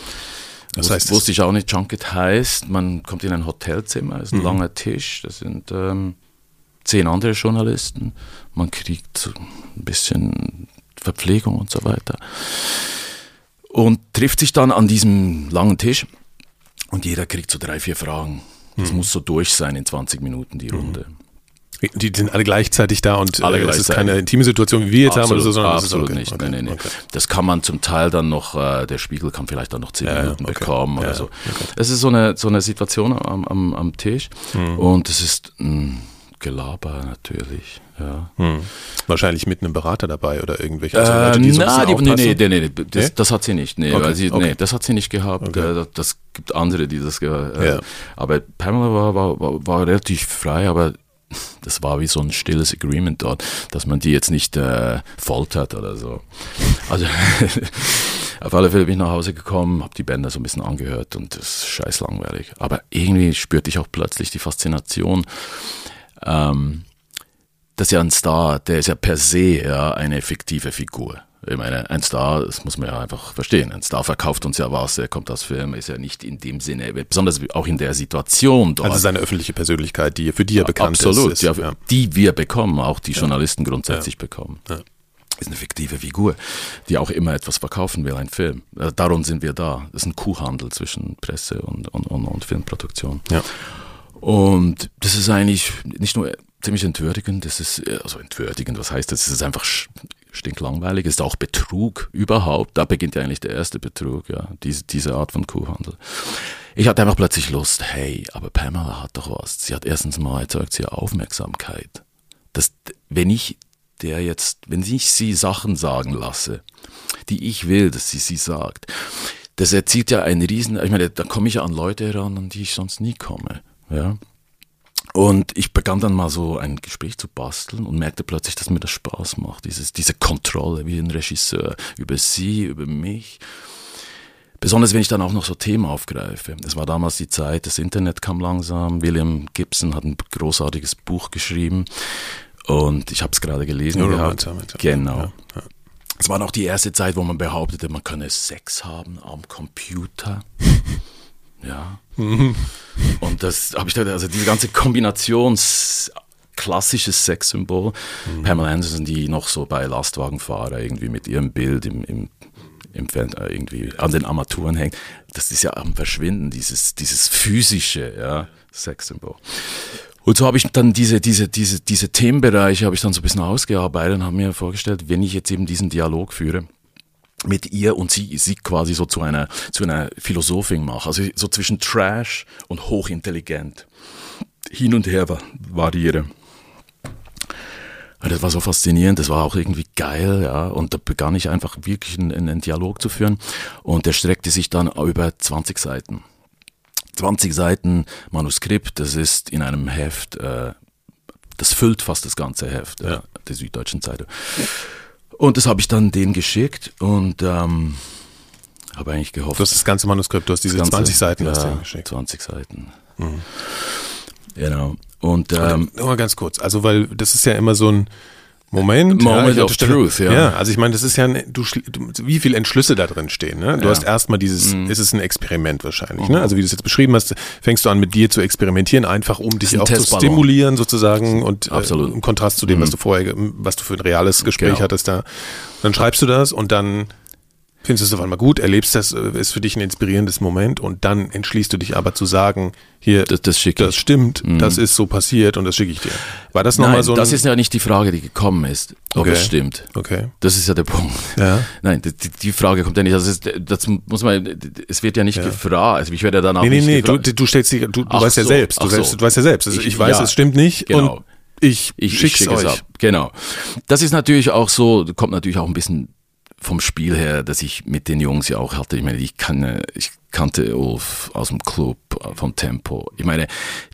Das heißt, wusste ich auch nicht, Junket heißt, man kommt in ein Hotelzimmer, ist ein mhm. langer Tisch, das sind ähm, zehn andere Journalisten, man kriegt ein bisschen Verpflegung und so weiter. Und trifft sich dann an diesem langen Tisch und jeder kriegt so drei, vier Fragen. Das mhm. muss so durch sein in 20 Minuten, die mhm. Runde.
Die sind alle gleichzeitig da und alle äh, es ist keine intime Situation, wie wir jetzt absolut, haben, oder so, sondern
absolut okay. nicht. Okay. Nee, nee, nee. Das kann man zum Teil dann noch, äh, der Spiegel kann vielleicht dann noch zehn ja, Minuten okay. bekommen oder ja, so. Es ist so eine, so eine Situation am, am, am Tisch mhm. und es ist ein Gelaber natürlich. Ja.
Hm. Wahrscheinlich mit einem Berater dabei oder irgendwelche also
Leute, die so na, die, nee, nee, nee, nee, das, das hat sie nicht. Nee, okay. sie, okay. nee, das hat sie nicht gehabt. Okay. Äh, das gibt andere, die das gehabt äh, ja. Aber Pamela war, war, war, war relativ frei, aber das war wie so ein stilles Agreement dort, dass man die jetzt nicht äh, foltert oder so. Also auf alle Fälle bin ich nach Hause gekommen, habe die Bänder so ein bisschen angehört und das ist scheiß langweilig. Aber irgendwie spürte ich auch plötzlich die Faszination. Ähm, das ist ja ein Star, der ist ja per se ja eine fiktive Figur. Ich meine, ein Star, das muss man ja einfach verstehen. Ein Star verkauft uns ja was, er kommt aus Film, ist ja nicht in dem Sinne, besonders auch in der Situation dort.
Also seine öffentliche Persönlichkeit, die für die er bekannt
Absolut,
ist.
Absolut, ja, die wir bekommen, auch die Journalisten grundsätzlich bekommen. Ist eine fiktive Figur, die auch immer etwas verkaufen will, ein Film. Äh, darum sind wir da. Das ist ein Kuhhandel zwischen Presse und, und, und, und Filmproduktion.
Ja.
Und das ist eigentlich nicht nur ziemlich entwürdigend, das ist, äh, also entwürdigend, was heißt das? Es ist einfach stinklangweilig, es ist auch Betrug überhaupt. Da beginnt ja eigentlich der erste Betrug, ja, diese, diese Art von Kuhhandel. Ich hatte einfach plötzlich Lust, hey, aber Pamela hat doch was. Sie hat erstens mal erzeugt sie Aufmerksamkeit. Das, wenn ich der jetzt, wenn ich sie Sachen sagen lasse, die ich will, dass sie sie sagt, das erzielt ja einen riesen, ich meine, da komme ich ja an Leute heran, an die ich sonst nie komme. Ja. Und ich begann dann mal so ein Gespräch zu basteln und merkte plötzlich, dass mir das Spaß macht. Dieses, diese Kontrolle wie ein Regisseur über sie, über mich. Besonders wenn ich dann auch noch so Themen aufgreife. Es war damals die Zeit, das Internet kam langsam. William Gibson hat ein großartiges Buch geschrieben und ich habe es gerade gelesen.
Neuromancer,
genau. Ja, ja. Es war noch die erste Zeit, wo man behauptete, man könne Sex haben am Computer. Ja. Mhm. Und das habe ich da, also diese ganze Kombinations klassisches Sexsymbol. Mhm. Pamela Anderson, die noch so bei Lastwagenfahrer irgendwie mit ihrem Bild im, im, im äh, irgendwie an den Armaturen hängt. Das ist ja am Verschwinden, dieses, dieses physische ja, Sexsymbol. Und so habe ich dann diese, diese, diese, diese Themenbereiche habe ich dann so ein bisschen ausgearbeitet und habe mir vorgestellt, wenn ich jetzt eben diesen Dialog führe, mit ihr und sie, sie quasi so zu einer, zu einer Philosophin mache. Also so zwischen Trash und hochintelligent. Hin und her war, variiere. Das war so faszinierend, das war auch irgendwie geil, ja. Und da begann ich einfach wirklich einen, einen Dialog zu führen. Und der streckte sich dann über 20 Seiten. 20 Seiten Manuskript, das ist in einem Heft, äh, das füllt fast das ganze Heft ja. äh, der Süddeutschen Zeitung. Und das habe ich dann denen geschickt und ähm, habe eigentlich gehofft.
Du hast das ganze Manuskript, du hast diese ganze, 20 Seiten
ja,
hast
du geschickt. 20 Seiten. Mhm. Genau. Und
ähm, nur mal ganz kurz, also weil das ist ja immer so ein Moment,
Moment ja, of Truth, ja.
Ja, also ich meine, das ist ja, du, wie viele Entschlüsse da drin stehen. Ne? Du ja. hast erstmal dieses, mhm. ist es ein Experiment wahrscheinlich. Ne? Mhm. Ne? Also wie du es jetzt beschrieben hast, fängst du an mit dir zu experimentieren, einfach um dich auch zu stimulieren sozusagen und
äh,
im Kontrast zu dem, mhm. was du vorher, was du für ein reales Gespräch genau. hattest da. Dann schreibst du das und dann findest du es auf einmal gut, erlebst das, äh, ist für dich ein inspirierendes Moment und dann entschließt du dich aber zu sagen, hier, das, das, das stimmt, mhm. das ist so passiert und das schicke ich dir.
War das nochmal so? das ist ja nicht die Frage, die gekommen ist, ob okay. es stimmt.
Okay.
Das ist ja der Punkt.
Ja.
Nein, die, die Frage kommt ja nicht. Also das, das muss man, es wird ja nicht ja. gefragt. Also ich werde ja dann auch
nee, nee,
nicht
nee, gefragt. Du, du stellst dich, du, du weißt so, ja selbst, du, selbst, so. du weißt ja selbst. Also ich, ich weiß, ja, es stimmt nicht
genau.
und ich, ich schick's
ich
schick euch. Ab.
Genau. Das ist natürlich auch so, kommt natürlich auch ein bisschen vom Spiel her, dass ich mit den Jungs ja auch hatte. Ich meine, ich, kann, ich kannte Ulf aus dem Club, vom Tempo. Ich meine,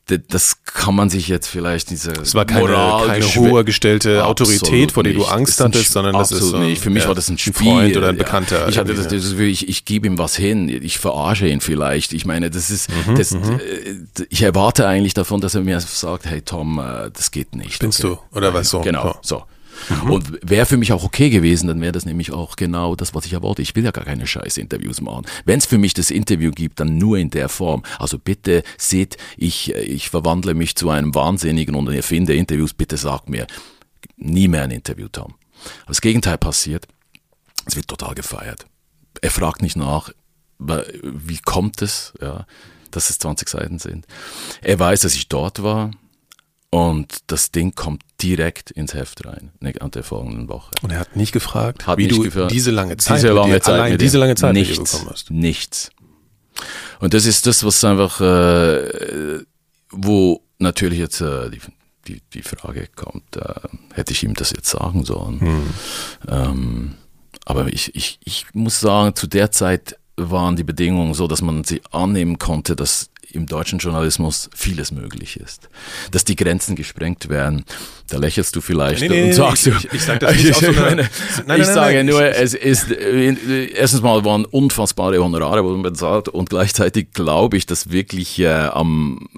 das kann man sich jetzt vielleicht diese
Es war keine, keine hohe gestellte Autorität, vor der du Angst hattest, sondern das ist so,
nicht. Für mich ja, war das ein Spiel.
Freund oder ein Bekannter.
Ich hatte das, das wirklich, ich gebe ihm was hin, ich verarsche ihn vielleicht. Ich meine, das ist, mhm, das, mhm. Äh, ich erwarte eigentlich davon, dass er mir sagt, hey Tom, äh, das geht nicht.
Spinnst okay. du oder was so?
Genau, so. Mhm. Und wäre für mich auch okay gewesen, dann wäre das nämlich auch genau das, was ich erwarte. Ich will ja gar keine scheiß Interviews machen. Wenn es für mich das Interview gibt, dann nur in der Form. Also bitte seht, ich, ich verwandle mich zu einem Wahnsinnigen und erfinde Interviews. Bitte sagt mir nie mehr ein Interview, Tom. Aber das Gegenteil passiert. Es wird total gefeiert. Er fragt nicht nach, wie kommt es, ja, dass es 20 Seiten sind. Er weiß, dass ich dort war Und das Ding kommt direkt ins Heft rein, ne, an der folgenden Woche.
Und er hat nicht gefragt,
Hat
wie
nicht
du
gefragt.
diese lange Zeit,
diese
mit
lange Zeit,
allein
mit
diese lange Zeit mit dir
nichts,
bekommen hast.
nichts. Und das ist das, was einfach, äh, wo natürlich jetzt äh, die, die, die Frage kommt, äh, hätte ich ihm das jetzt sagen sollen?
Hm.
Ähm, aber ich, ich, ich muss sagen, zu der Zeit waren die Bedingungen so, dass man sie annehmen konnte, dass im deutschen Journalismus vieles möglich ist. Dass die Grenzen gesprengt werden. Da lächelst du vielleicht
Nee, nee,
und
nee,
sagst
ich-
du.
ich- ich sag das nicht aus so einer- Nein,
ich
nein,
sage
nein,
nur,
ich-
es ist, äh, erstens mal waren unfassbare Honorare wurden bezahlt und gleichzeitig glaube ich, dass wirklich äh, am,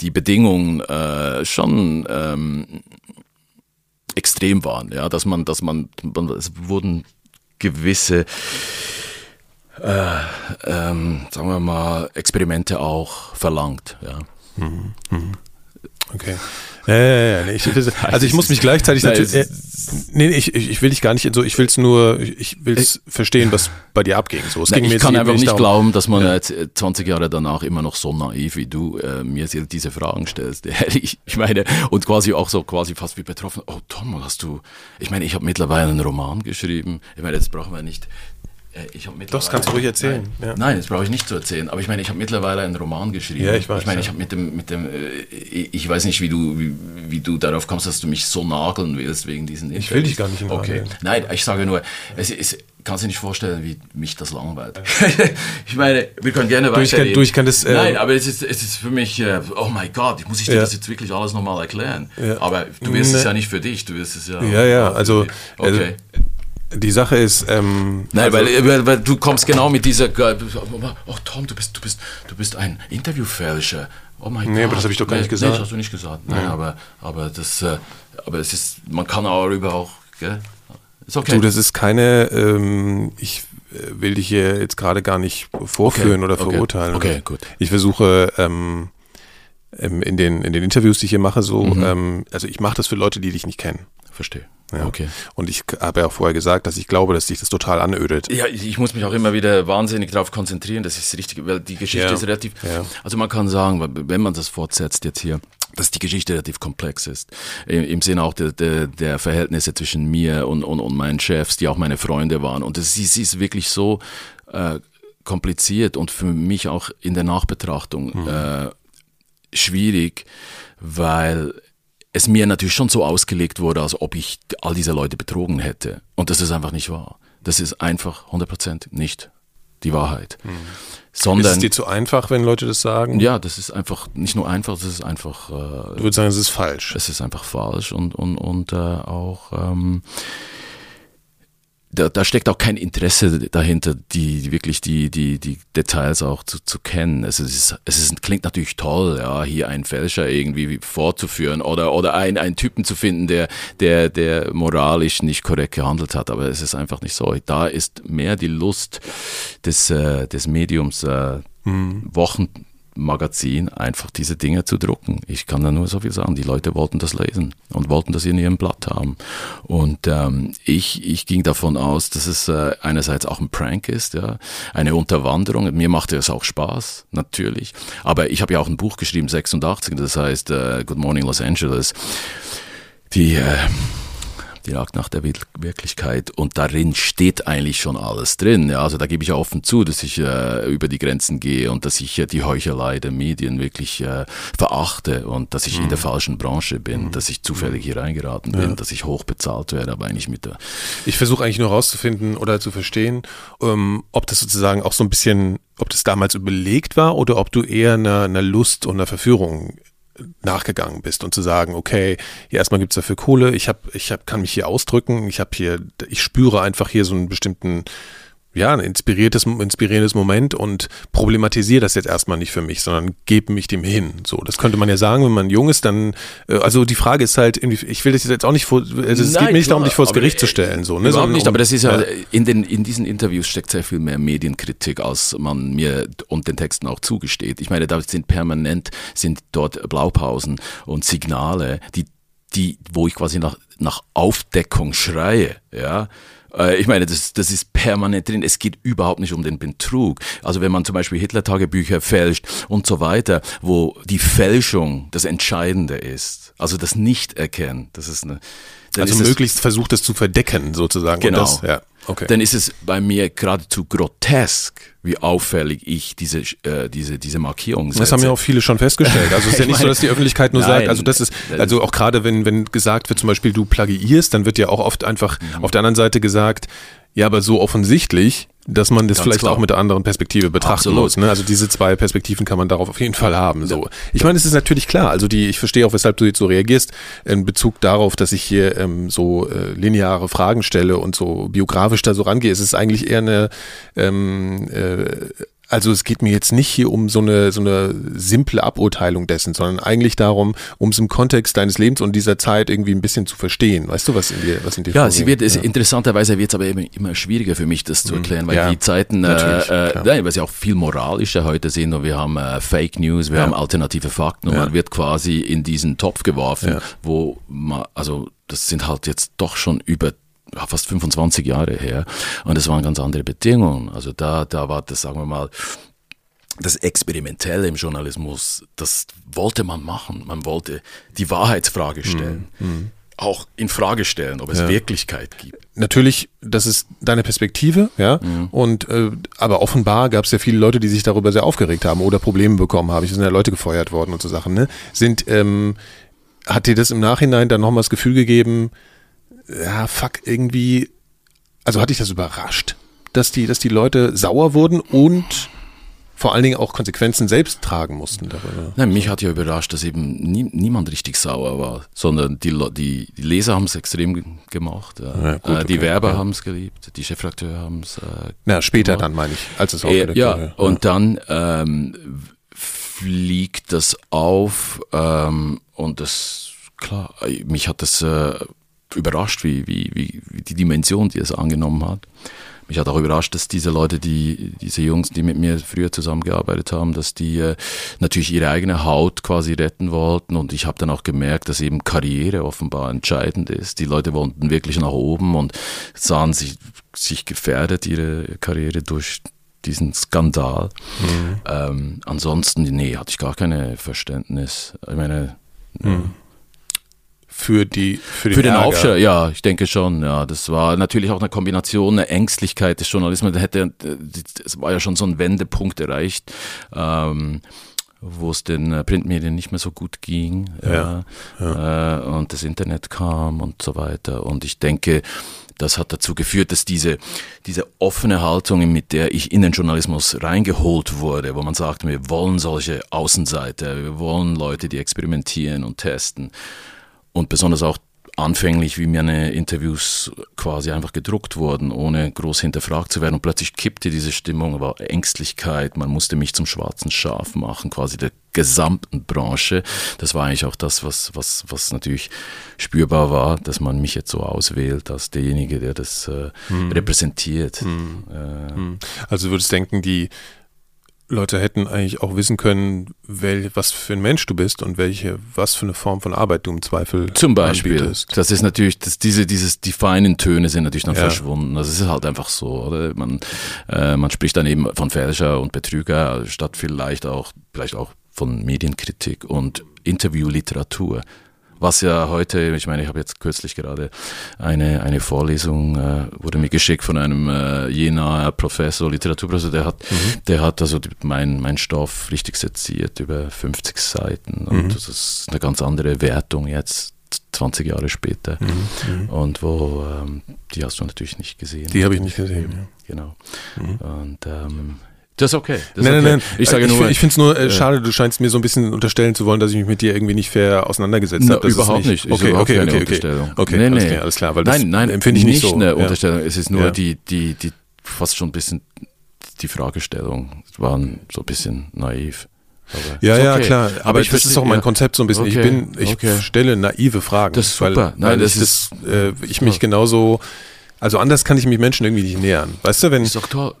die Bedingungen äh, schon ähm, extrem waren, ja, dass man, dass man, man es wurden gewisse, äh, ähm, sagen wir mal, Experimente auch verlangt, ja.
Okay. Ja, ja, ja, nee, ich, also ich muss mich gleichzeitig natürlich. Äh, nee, ich, ich ich will dich gar nicht in so, ich will es nur, ich will es verstehen, was bei dir abging. So, es
Nein,
ging mir
ich
jetzt
kann einfach nicht
darum-
glauben, dass man jetzt äh, 20 Jahre danach immer noch so naiv wie du äh, mir jetzt diese Fragen stellst. Ehrlich, ich meine, und quasi auch so quasi fast wie betroffen. Oh Tom, hast du, ich meine, ich habe mittlerweile einen Roman geschrieben. Ich meine, das brauchen wir nicht. Äh, Ich habe
das kannst du ruhig erzählen,
Nein,
ja.
nein, das brauche ich nicht zu erzählen. Aber ich meine, ich habe mittlerweile einen Roman geschrieben.
Ja, ich weiß,
Ich meine,
ja.
ich habe mit dem, mit dem, äh, ich weiß nicht, wie du, wie, wie du darauf kommst, dass du mich so nageln willst wegen diesen
Ich will dich gar nicht
Okay.
nageln.
Nein, ich sage nur, es ist, kannst du dir nicht vorstellen, wie mich das langweilt. ich meine, wir können gerne
Du, ich kann-
weiterreden.
du, ich kann das, äh,
Nein, aber es ist, es ist für mich, äh, oh mein Gott, muss ich dir
Ja.
das jetzt wirklich alles nochmal erklären?
Ja.
Aber du wirst
Ne.
es ja nicht für dich, du wirst es ja.
Ja, ja, also.
Okay.
Die Sache ist, ähm,
Nein,
also,
weil, weil, du kommst genau mit dieser, oh Tom, du bist, du bist, du bist ein Interviewfälscher. Oh mein
Nee,
Gott.
aber das hab ich doch gar
Nee,
nicht gesagt.
Nee, das hast du nicht gesagt. Nein, aber, aber das, äh, aber es ist, man kann darüber auch, gell? Ist okay.
Du, das ist keine, ähm, ich äh, will dich hier jetzt gerade gar nicht vorführen
Okay,
oder
okay,
verurteilen.
okay,
oder.
gut.
Ich versuche ähm, ähm, in, den, in den Interviews, die ich hier mache, so,
Mhm.
ähm, also ich mache das für Leute, die dich nicht kennen.
Verstehe.
Ja.
Okay.
Und ich habe ja auch vorher gesagt, dass ich glaube, dass dich das total anödet.
Ja, ich ich muss mich auch immer wieder wahnsinnig darauf konzentrieren, das ist richtig, weil die Geschichte
Ja,
ist relativ,
ja.
also man kann sagen, wenn man das fortsetzt jetzt hier, dass die Geschichte relativ komplex ist. Im, im Sinne auch der, der, der Verhältnisse zwischen mir und, und, und meinen Chefs, die auch meine Freunde waren. Und es ist, es ist wirklich so äh, kompliziert und für mich auch in der Nachbetrachtung äh, schwierig, weil es mir natürlich schon so ausgelegt wurde, als ob ich all diese Leute betrogen hätte. Und das ist einfach nicht wahr. Das ist einfach 100% nicht die Wahrheit.
Ist
Sondern,
es dir zu einfach, wenn Leute das sagen?
ja, das ist einfach nicht nur einfach, das ist einfach, äh,
Du würdest sagen, es ist falsch.
es ist einfach falsch und, und, und äh, auch, ähm, da, da steckt auch kein Interesse dahinter, die wirklich die, die, die Details auch zu, zu kennen. Es ist, es ist, klingt natürlich toll, ja, hier einen Fälscher irgendwie vorzuführen oder, oder einen, einen Typen zu finden, der, der, der moralisch nicht korrekt gehandelt hat. Aber es ist einfach nicht so. Da ist mehr die Lust des, äh, des Mediums, äh, Wochenmagazin, einfach diese Dinge zu drucken. Ich kann da nur so viel sagen. Die Leute wollten das lesen und wollten das in ihrem Blatt haben. Und ähm, ich, ich ging davon aus, dass es äh, einerseits auch ein Prank ist, ja, eine Unterwanderung. Mir machte es auch Spaß, natürlich. Aber ich habe ja auch ein Buch geschrieben, 86, das heißt äh, Good Morning Los Angeles. Die äh, die Jagd nach der Wir- Wirklichkeit und darin steht eigentlich schon alles drin. Ja, also da gebe ich ja offen zu, dass ich äh, über die Grenzen gehe und dass ich äh, die Heuchelei der Medien wirklich äh, verachte und dass ich in der falschen Branche bin, dass ich zufällig hier reingeraten bin, dass ich hoch bezahlt werde, aber eigentlich mit der
Ich versuche eigentlich nur rauszufinden oder zu verstehen, ähm, ob das sozusagen auch so ein bisschen, ob das damals überlegt war oder ob du eher einer, einer Lust und einer Verführung nachgegangen bist und zu sagen, okay, hier erstmal gibt's dafür Kohle, ich hab, ich hab, kann mich hier ausdrücken, ich habe hier, ich spüre einfach hier so einen bestimmten ja, ein inspiriertes, inspirierendes Moment und problematisiere das jetzt erstmal nicht für mich, sondern gebe mich dem hin. So, das könnte man ja sagen, wenn man jung ist, dann, äh, also die Frage ist halt, ich will das jetzt auch nicht vor, also es
Nein,
geht mir nicht darum, dich vors
aber,
Gericht zu
äh,
stellen, so, ne?
Überhaupt nicht,
um-
aber das ist ja, in, den, in diesen Interviews steckt sehr viel mehr Medienkritik, als man mir und den Texten auch zugesteht. Ich meine, da sind permanent, sind dort Blaupausen und Signale, die, die, wo ich quasi nach, nach Aufdeckung schreie, ja. Äh, ich meine, das, das ist permanent drin. Es geht überhaupt nicht um den Betrug. Also wenn man zum Beispiel Hitler-Tagebücher fälscht und so weiter, wo die Fälschung das Entscheidende ist, also das Nicht-Erkennen, das ist eine
also möglichst versucht es zu verdecken, sozusagen.
Genau.
Das,
ja, okay. Dann ist es bei mir geradezu grotesk, wie auffällig ich diese, äh, diese, diese Markierung setze.
Das haben ja auch viele schon festgestellt. Also es ist ja nicht so, dass die Öffentlichkeit nur Nein, sagt, also das ist, also auch gerade wenn, wenn gesagt wird, zum Beispiel du plagiierst, dann wird ja auch oft einfach mhm. auf der anderen Seite gesagt, ja, aber so offensichtlich, dass man das Ganz vielleicht klar. auch mit einer anderen Perspektive betrachten Absolut. muss. Ne? Also diese zwei Perspektiven kann man darauf auf jeden Fall haben. So, ich meine, es ist natürlich klar. Also die, ich verstehe auch, weshalb du jetzt so reagierst in Bezug darauf, dass ich hier ähm, so äh, lineare Fragen stelle und so biografisch da so rangehe. Es ist eigentlich eher eine ähm, äh, also es geht mir jetzt nicht hier um so eine, so eine simple Aburteilung dessen, sondern eigentlich darum, um es im Kontext deines Lebens und dieser Zeit irgendwie ein bisschen zu verstehen. Weißt du, was in dir, was in dir
Ja, sie wird, es, interessanterweise wird es aber immer, immer schwieriger für mich, das zu mhm. erklären, weil ja, die Zeiten, äh, äh, nein, weil sie auch viel moralischer heute sind und wir haben äh, Fake News, wir ja. haben alternative Fakten und ja. man wird quasi in diesen Topf geworfen, wo man, also das sind halt jetzt doch schon über fast 25 Jahre her und es waren ganz andere Bedingungen. Also da, da war das, sagen wir mal, das Experimentelle im Journalismus, das wollte man machen. Man wollte die Wahrheitsfrage mhm. stellen. Mhm. Auch in Frage stellen, ob es ja. Wirklichkeit gibt.
Natürlich, das ist deine Perspektive, ja. Mhm. Und äh, aber offenbar gab es ja viele Leute, die sich darüber sehr aufgeregt haben oder Probleme bekommen haben. Es sind ja Leute gefeuert worden und so Sachen. Ne? Sind ähm, hat dir das im Nachhinein dann nochmal das Gefühl gegeben, ja, fuck, irgendwie, also hatte ich das überrascht, dass die, dass die Leute sauer wurden und vor allen Dingen auch Konsequenzen selbst tragen mussten darüber.
Nein, mich hat ja überrascht, dass eben nie, niemand richtig sauer war, sondern die, die, die Leser haben es extrem gemacht, ja, gut, äh, die okay, Werber ja. haben es geliebt, die Chefredakteure haben es. Äh,
Na, später gemacht. dann meine ich, als es
aufgedeckt äh, ja. Ja, und dann ähm, fliegt das auf ähm, und das, klar, mich hat das äh, überrascht, wie, wie, wie, die Dimension, die es angenommen hat. Mich hat auch überrascht, dass diese Leute, die, diese Jungs, die mit mir früher zusammengearbeitet haben, dass die äh, natürlich ihre eigene Haut quasi retten wollten. Und ich habe dann auch gemerkt, dass eben Karriere offenbar entscheidend ist. Die Leute wollten wirklich nach oben und sahen sich, sich gefährdet, ihre Karriere durch diesen Skandal. Mhm. Ähm, ansonsten, nee, hatte ich gar keine Verständnis. Ich meine, mhm
für die für den,
für den Aufschrei, ja, ich denke schon. Ja, das war natürlich auch eine Kombination, eine Ängstlichkeit des Journalismus. Hätte, es war ja schon so ein Wendepunkt erreicht. Ähm, wo es den äh, Printmedien nicht mehr so gut ging ja, ja. Äh, und das Internet kam und so weiter. Und ich denke, das hat dazu geführt, dass diese, diese offene Haltung, mit der ich in den Journalismus reingeholt wurde, wo man sagt, wir wollen solche Außenseiter, wir wollen Leute, die experimentieren und testen, und besonders auch anfänglich, wie meine Interviews quasi einfach gedruckt wurden, ohne groß hinterfragt zu werden. Und plötzlich kippte diese Stimmung, war Ängstlichkeit, man musste mich zum schwarzen Schaf machen, quasi der gesamten Branche. Das war eigentlich auch das, was, was, was natürlich spürbar war, dass man mich jetzt so auswählt als derjenige, der das äh, hm. repräsentiert. Hm.
Äh, also würdest denken, die Leute hätten eigentlich auch wissen können, wel, was für ein Mensch du bist und welche, was für eine Form von Arbeit du im Zweifel
Zum Beispiel. Anbietest. Das ist natürlich, das, diese, dieses, die feinen Töne sind natürlich dann ja. verschwunden. Das ist halt einfach so, oder? Man, äh, man spricht dann eben von Fälscher und Betrüger, statt vielleicht auch, vielleicht auch von Medienkritik und Interviewliteratur was ja heute, ich meine, ich habe jetzt kürzlich gerade eine, eine Vorlesung, äh, wurde mir geschickt von einem äh, Jenaer Professor, Literaturprofessor, der hat, mhm. der hat also mein, mein Stoff richtig seziert über 50 Seiten und mhm. das ist eine ganz andere Wertung jetzt 20 Jahre später. Mhm, mhm, und wo, ähm, die hast du natürlich nicht gesehen.
Die habe ich nicht gesehen, ja.
Genau. Mhm. Und ähm, das ist okay.
Das nein, ist okay. nein, nein. Ich sage nur, ich, ich finde es nur äh, schade, du scheinst mir so ein bisschen unterstellen zu wollen, dass ich mich mit dir irgendwie nicht fair auseinandergesetzt habe.
Überhaupt nicht.
Okay,
okay,
okay,
okay,
Unterstellung.
Okay, nee, nee. alles klar. Weil nein, nein, empfinde ich nicht, nicht so. eine Unterstellung. Es ist nur ja. die, die, die, fast schon ein bisschen die Fragestellung. Es waren so ein bisschen naiv.
Aber ja, ja, klar. Aber, aber ich das ist auch mein ja. Konzept so ein bisschen. Okay. Ich bin, ich okay. stelle naive Fragen.
Das ist super. Weil,
Nein, das ich, ist, das, äh, ich mich genauso also anders kann ich mich Menschen irgendwie nicht nähern. Weißt du, wenn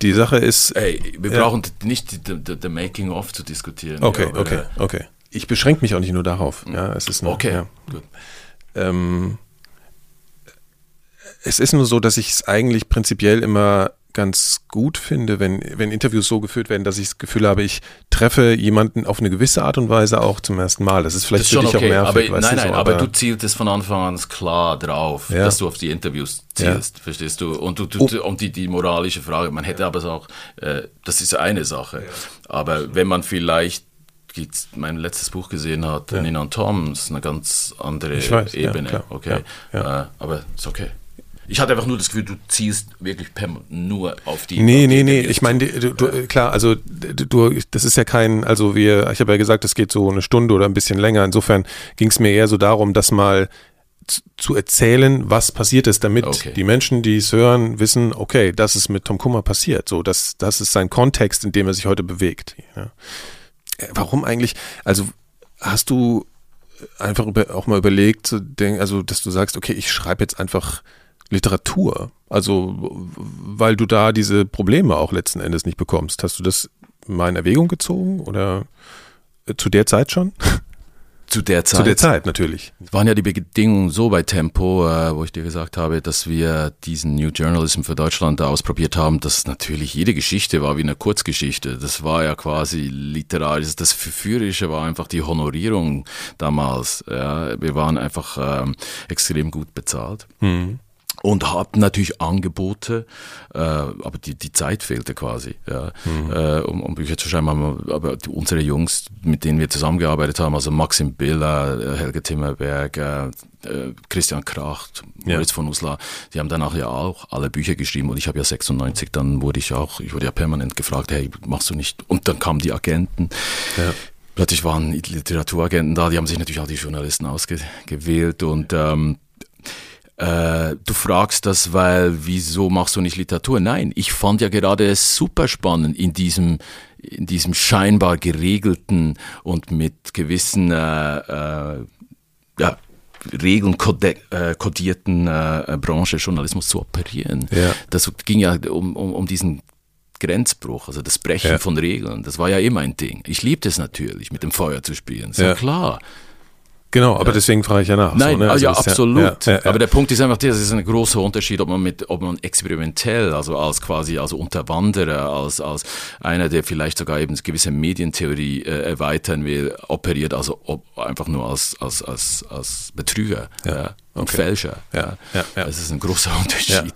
die Sache ist.
Ey, wir ja. brauchen nicht the, Making of zu diskutieren.
Okay, ja, okay, okay. Ich beschränke mich auch nicht nur darauf. Ja, es ist
nur, okay, ja. gut.
Ähm, es ist nur so, dass ich es eigentlich prinzipiell immer ganz gut finde, wenn, wenn Interviews so geführt werden, dass ich das Gefühl habe, ich treffe jemanden auf eine gewisse Art und Weise auch zum ersten Mal. Das ist vielleicht das ist für dich okay, auch nervig.
Aber, nein, nein, so, aber, aber, du zieltest von Anfang an klar drauf, ja. dass du auf die Interviews zielst, ja. verstehst du? Und du, du, oh. und die, die moralische Frage, man hätte aber auch, äh, das ist eine Sache, ja. aber wenn man vielleicht mein letztes Buch gesehen hat, ja. Tom, ist eine ganz andere weiß, Ebene. Ja, okay. Ja, äh, aber ist okay. Ich hatte einfach nur das Gefühl, du ziehst wirklich nur auf die.
Nee, auf nee, nee. Ich meine, du, du, klar, also du, das ist ja kein, also wir, ich habe ja gesagt, es geht so eine Stunde oder ein bisschen länger. Insofern ging es mir eher so darum, das mal zu erzählen, was passiert ist, damit okay. die Menschen, die es hören, wissen, okay, das ist mit Tom Kummer passiert. So, das, das ist sein Kontext, in dem er sich heute bewegt. Ja. Äh, warum eigentlich? Also hast du einfach auch mal überlegt, also dass du sagst, okay, ich schreibe jetzt einfach Literatur. Also, weil du da diese Probleme auch letzten Endes nicht bekommst. Hast du das mal in Erwägung gezogen oder äh, zu der Zeit schon?
Zu der Zeit?
Zu der Zeit, natürlich.
Es waren ja die Bedingungen so bei Tempo, äh, wo ich dir gesagt habe, dass wir diesen New Journalism für Deutschland da ausprobiert haben, dass natürlich jede Geschichte war wie eine Kurzgeschichte. Das war ja quasi literarisch. Das Verführerische war einfach die Honorierung damals. Ja, wir waren einfach ähm, extrem gut bezahlt. Mhm und haben natürlich Angebote, äh, aber die, die Zeit fehlte quasi, ja, mhm. äh, um, um Bücher zu schreiben. Aber unsere Jungs, mit denen wir zusammengearbeitet haben, also Maxim Biller, äh, Helge Timmerberg, äh, äh, Christian Kracht, Moritz ja. von Uslar, die haben danach ja auch alle Bücher geschrieben und ich habe ja 96, dann wurde ich auch, ich wurde ja permanent gefragt, hey, machst du nicht? Und dann kamen die Agenten. Ja. Plötzlich waren Literaturagenten da, die haben sich natürlich auch die Journalisten ausgewählt und ähm, äh, du fragst das, weil wieso machst du nicht Literatur? Nein, ich fand ja gerade es super spannend in diesem in diesem scheinbar geregelten und mit gewissen äh, äh, ja, Regeln äh, kodierten äh, Branche Journalismus zu operieren. Ja. Das ging ja um, um, um diesen Grenzbruch, also das Brechen ja. von Regeln. Das war ja immer ein Ding. Ich liebte es natürlich, mit dem Feuer zu spielen. Ist ja, ja klar.
Genau, aber deswegen frage ich ja nach.
Nein, so, ne? also ja, absolut. Ja, ja, aber der Punkt ist einfach, das ist ein großer Unterschied, ob man mit, ob man experimentell, also als quasi, also Unterwanderer, als, als einer, der vielleicht sogar eben gewisse Medientheorie äh, erweitern will, operiert, also ob, einfach nur als, als, als, als Betrüger. Ja und okay. Fälscher. Ja, ja, ja. Das ist ein großer Unterschied.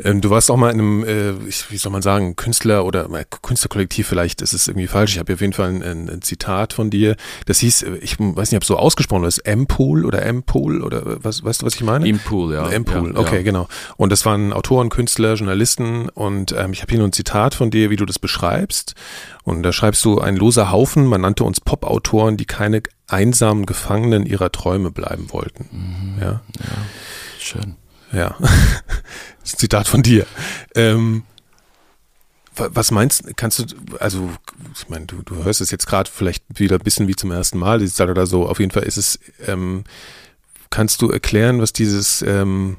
Ja.
Ähm, du warst auch mal in einem, äh, wie soll man sagen, Künstler oder äh, Künstlerkollektiv, vielleicht ist es irgendwie falsch. Ich habe auf jeden Fall ein, ein, ein, Zitat von dir. Das hieß, äh, ich weiß nicht, ob es so ausgesprochen ist, M-Pool oder M-Pool oder was, weißt du, was ich meine?
M-Pool, ja.
M-Pool, ja, okay, genau. Und das waren Autoren, Künstler, Journalisten und ähm, ich habe hier nur ein Zitat von dir, wie du das beschreibst. Und da schreibst du, ein loser Haufen, man nannte uns Pop-Autoren, die keine einsamen Gefangenen ihrer Träume bleiben wollten. Mhm. Ja? ja,
schön.
Ja, Zitat von dir. Ähm, was meinst du, kannst du, also, ich meine, du, du hörst es jetzt gerade vielleicht wieder ein bisschen wie zum ersten Mal, oder so, auf jeden Fall ist es, ähm, kannst du erklären, was dieses, ähm,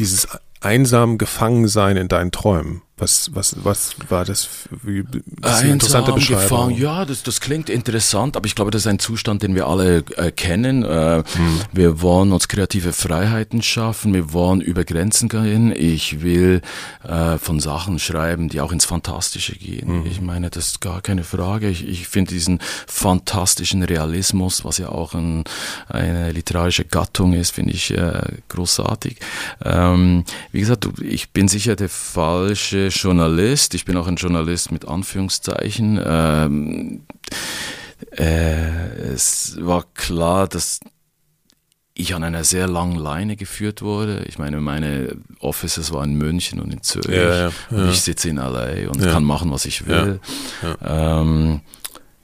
dieses einsam Gefangensein in deinen Träumen, was, was, was war das für eine interessante Beschreibung? Gefangen.
Ja, das, das klingt interessant, aber ich glaube, das ist ein Zustand, den wir alle äh, kennen. Äh, hm. Wir wollen uns kreative Freiheiten schaffen, wir wollen über Grenzen gehen. Ich will äh, von Sachen schreiben, die auch ins Fantastische gehen. Hm. Ich meine, das ist gar keine Frage. Ich, ich finde diesen fantastischen Realismus, was ja auch ein, eine literarische Gattung ist, finde ich äh, großartig. Ähm, wie gesagt, ich bin sicher der falsche Journalist. Ich bin auch ein Journalist mit Anführungszeichen. Ähm, äh, es war klar, dass ich an einer sehr langen Leine geführt wurde. Ich meine, meine Offices waren in München und in Zürich. Ja, ja, ja. ich sitze in LA und kann machen, was ich will. Ähm,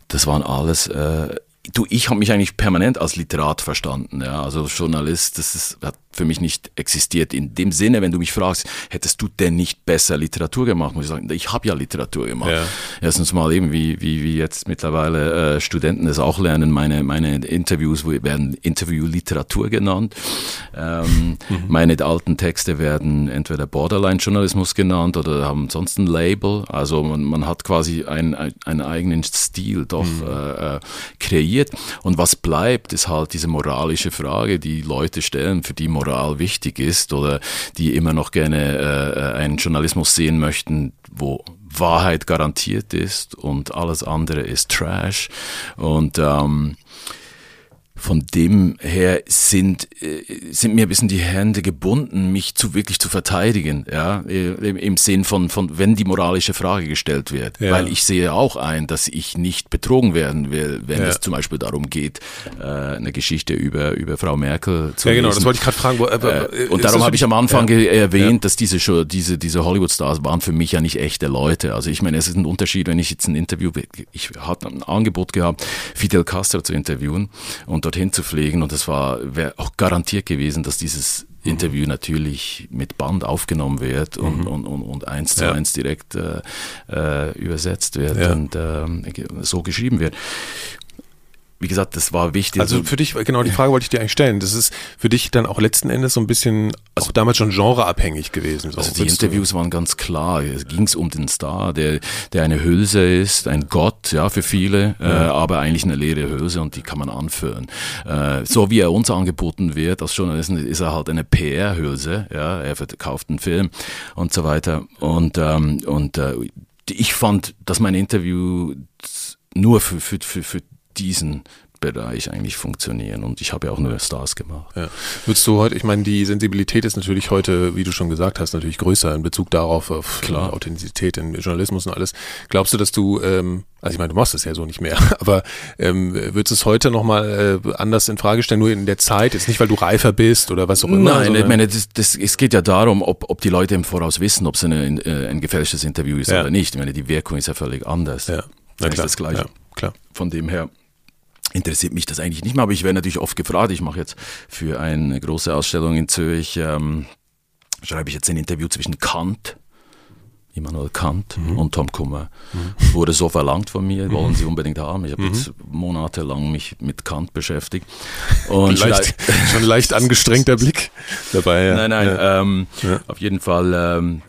das waren alles äh, du, ich habe mich eigentlich permanent als Literat verstanden, ja, also Journalist, das ist, hat für mich nicht existiert. In dem Sinne, wenn du mich fragst, hättest du denn nicht besser Literatur gemacht, muss ich sagen, ich habe ja Literatur gemacht. Ja. Erstens mal eben, wie, wie, wie jetzt mittlerweile äh, Studenten es auch lernen, meine, meine Interviews werden Interview-Literatur genannt. Ähm, mhm. Meine alten Texte werden entweder Borderline-Journalismus genannt oder haben sonst ein Label. Also man, man hat quasi einen, einen eigenen Stil doch mhm. äh, äh kreiert. Und was bleibt, ist halt diese moralische Frage, die Leute stellen, für die Moral wichtig ist oder die immer noch gerne äh, einen Journalismus sehen möchten, wo Wahrheit garantiert ist und alles andere ist Trash. Und ähm, von dem her sind, äh, sind mir ein bisschen die Hände gebunden, mich zu wirklich zu verteidigen, ja, im, im Sinn von, von, wenn die moralische Frage gestellt wird. Ja. Weil ich sehe auch ein, dass ich nicht betrogen werden will, wenn ja. es zum Beispiel darum geht, äh, eine Geschichte über, über Frau Merkel zu
Ja, genau,
lesen.
das wollte ich gerade fragen. Wo,
äh, und darum habe ich am Anfang ja. erwähnt, dass diese, diese, diese Hollywood-Stars waren für mich ja nicht echte Leute. Also ich meine, es ist ein Unterschied, wenn ich jetzt ein Interview, ich hatte ein Angebot gehabt, Fidel Castro zu interviewen und dorthin zu fliegen. Und es war wäre auch garantiert gewesen, dass dieses mhm. Interview natürlich mit Band aufgenommen wird und, mhm. und, und, und eins zu ja. eins direkt äh, äh, übersetzt wird ja. und äh, so geschrieben wird wie gesagt, das war wichtig.
Also für dich, genau die Frage wollte ich dir eigentlich stellen. Das ist für dich dann auch letzten Endes so ein bisschen also, auch damals schon genreabhängig gewesen.
So. Also die Interviews waren ganz klar. Es ging um den Star, der, der eine Hülse ist, ein Gott, ja, für viele, ja. äh, aber eigentlich eine leere Hülse und die kann man anführen. Äh, so wie er uns angeboten wird als Journalisten, ist er halt eine PR-Hülse, ja, er verkauft einen Film und so weiter. Und, ähm, und äh, ich fand, dass mein Interview nur für, für, für, für diesen Bereich eigentlich funktionieren. Und ich habe ja auch nur Stars gemacht. Ja.
Würdest du heute, ich meine, die Sensibilität ist natürlich heute, wie du schon gesagt hast, natürlich größer in Bezug darauf, auf Klar. Authentizität in Journalismus und alles. Glaubst du, dass du, ähm, also ich meine, du machst es ja so nicht mehr, aber ähm, würdest du es heute nochmal äh, anders in Frage stellen, nur in der Zeit, jetzt nicht, weil du reifer bist oder was auch immer?
Nein, ich meine, das, das, es geht ja darum, ob, ob die Leute im Voraus wissen, ob es eine, äh, ein gefälschtes Interview ist ja. oder nicht. Ich meine, die Wirkung ist ja völlig anders.
Ja, Na, klar.
das Gleiche.
Ja, klar.
Von dem her interessiert mich das eigentlich nicht mehr, aber ich werde natürlich oft gefragt. Ich mache jetzt für eine große Ausstellung in Zürich, ähm, schreibe ich jetzt ein Interview zwischen Kant, Immanuel Kant mhm. und Tom Kummer. Mhm. Wurde so verlangt von mir, wollen mhm. sie unbedingt haben. Ich habe mhm. jetzt monatelang mich mit Kant beschäftigt.
Und leicht, schon leicht angestrengter Blick dabei.
Ja. Nein, nein, ja. Ähm, ja. auf jeden Fall ähm,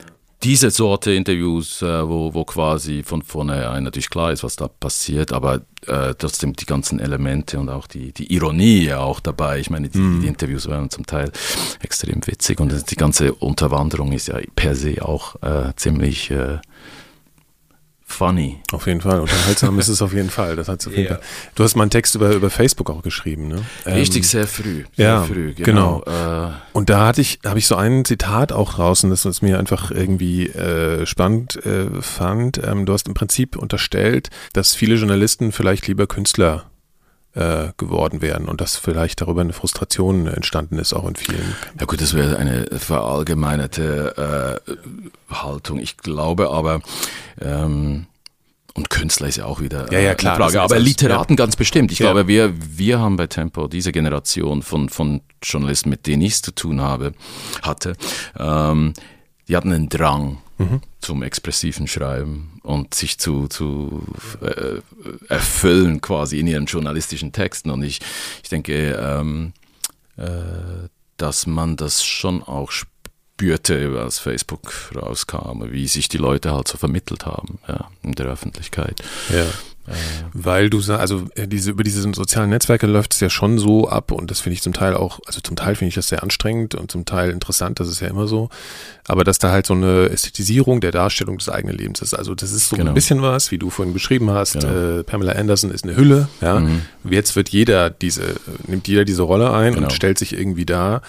diese Sorte Interviews, äh, wo, wo quasi von vornherein natürlich klar ist, was da passiert, aber äh, trotzdem die ganzen Elemente und auch die, die Ironie ja auch dabei. Ich meine, die, mm. die Interviews waren zum Teil extrem witzig und die ganze Unterwanderung ist ja per se auch äh, ziemlich äh, funny.
Auf jeden Fall. Unterhaltsam ist es auf jeden Fall. Das hat's auf jeden yeah. Fall. Du hast mal einen Text über, über Facebook auch geschrieben, ne?
Richtig, ähm, sehr früh.
Sehr ja, früh, genau. genau. Äh, und da hatte ich, habe ich so ein Zitat auch draußen, das uns mir einfach irgendwie äh, spannend äh, fand. Ähm, du hast im Prinzip unterstellt, dass viele Journalisten vielleicht lieber Künstler äh, geworden wären und dass vielleicht darüber eine Frustration entstanden ist, auch in vielen.
Ja gut, das wäre eine verallgemeinerte äh, Haltung. Ich glaube aber, ähm, und Künstler ist ja auch wieder
ja, ja, klar,
eine Frage, aber Literaten ja. ganz bestimmt. Ich glaube, wir, wir haben bei Tempo diese Generation von, von Journalisten, mit denen ich es zu tun habe, hatte, ähm, die hatten einen Drang mhm. zum expressiven Schreiben und sich zu, zu äh, erfüllen quasi in ihren journalistischen Texten. Und ich, ich denke, ähm, äh, dass man das schon auch spürte, als Facebook rauskam, wie sich die Leute halt so vermittelt haben ja, in der Öffentlichkeit.
Ja. Weil du sagst, also äh, diese, über diese sozialen Netzwerke läuft es ja schon so ab und das finde ich zum Teil auch, also zum Teil finde ich das sehr anstrengend und zum Teil interessant, das ist ja immer so. Aber dass da halt so eine Ästhetisierung der Darstellung des eigenen Lebens ist. Also das ist so genau. ein bisschen was, wie du vorhin beschrieben hast. Genau. Äh, Pamela Anderson ist eine Hülle, ja. Mhm. Jetzt wird jeder diese, nimmt jeder diese Rolle ein genau. und stellt sich irgendwie da.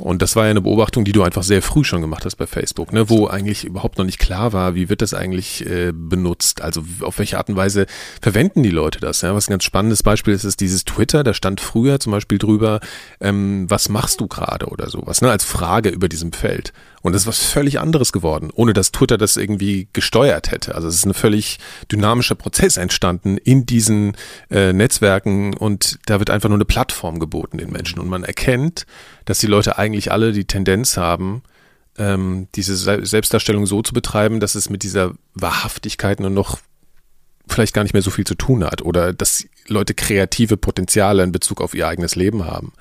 Und das war ja eine Beobachtung, die du einfach sehr früh schon gemacht hast bei Facebook, ne, wo eigentlich überhaupt noch nicht klar war, wie wird das eigentlich äh, benutzt? Also auf welche Art und Weise verwenden die Leute das? Ja? Was ein ganz spannendes Beispiel ist, ist dieses Twitter, da stand früher zum Beispiel drüber, ähm, was machst du gerade oder sowas, ne, als Frage über diesem Feld. Und das ist was völlig anderes geworden, ohne dass Twitter das irgendwie gesteuert hätte. Also es ist ein völlig dynamischer Prozess entstanden in diesen äh, Netzwerken und da wird einfach nur eine Plattform geboten den Menschen. Und man erkennt, dass die Leute eigentlich alle die Tendenz haben, ähm, diese Selbstdarstellung so zu betreiben, dass es mit dieser Wahrhaftigkeit nur noch vielleicht gar nicht mehr so viel zu tun hat oder dass Leute kreative Potenziale in Bezug auf ihr eigenes Leben haben.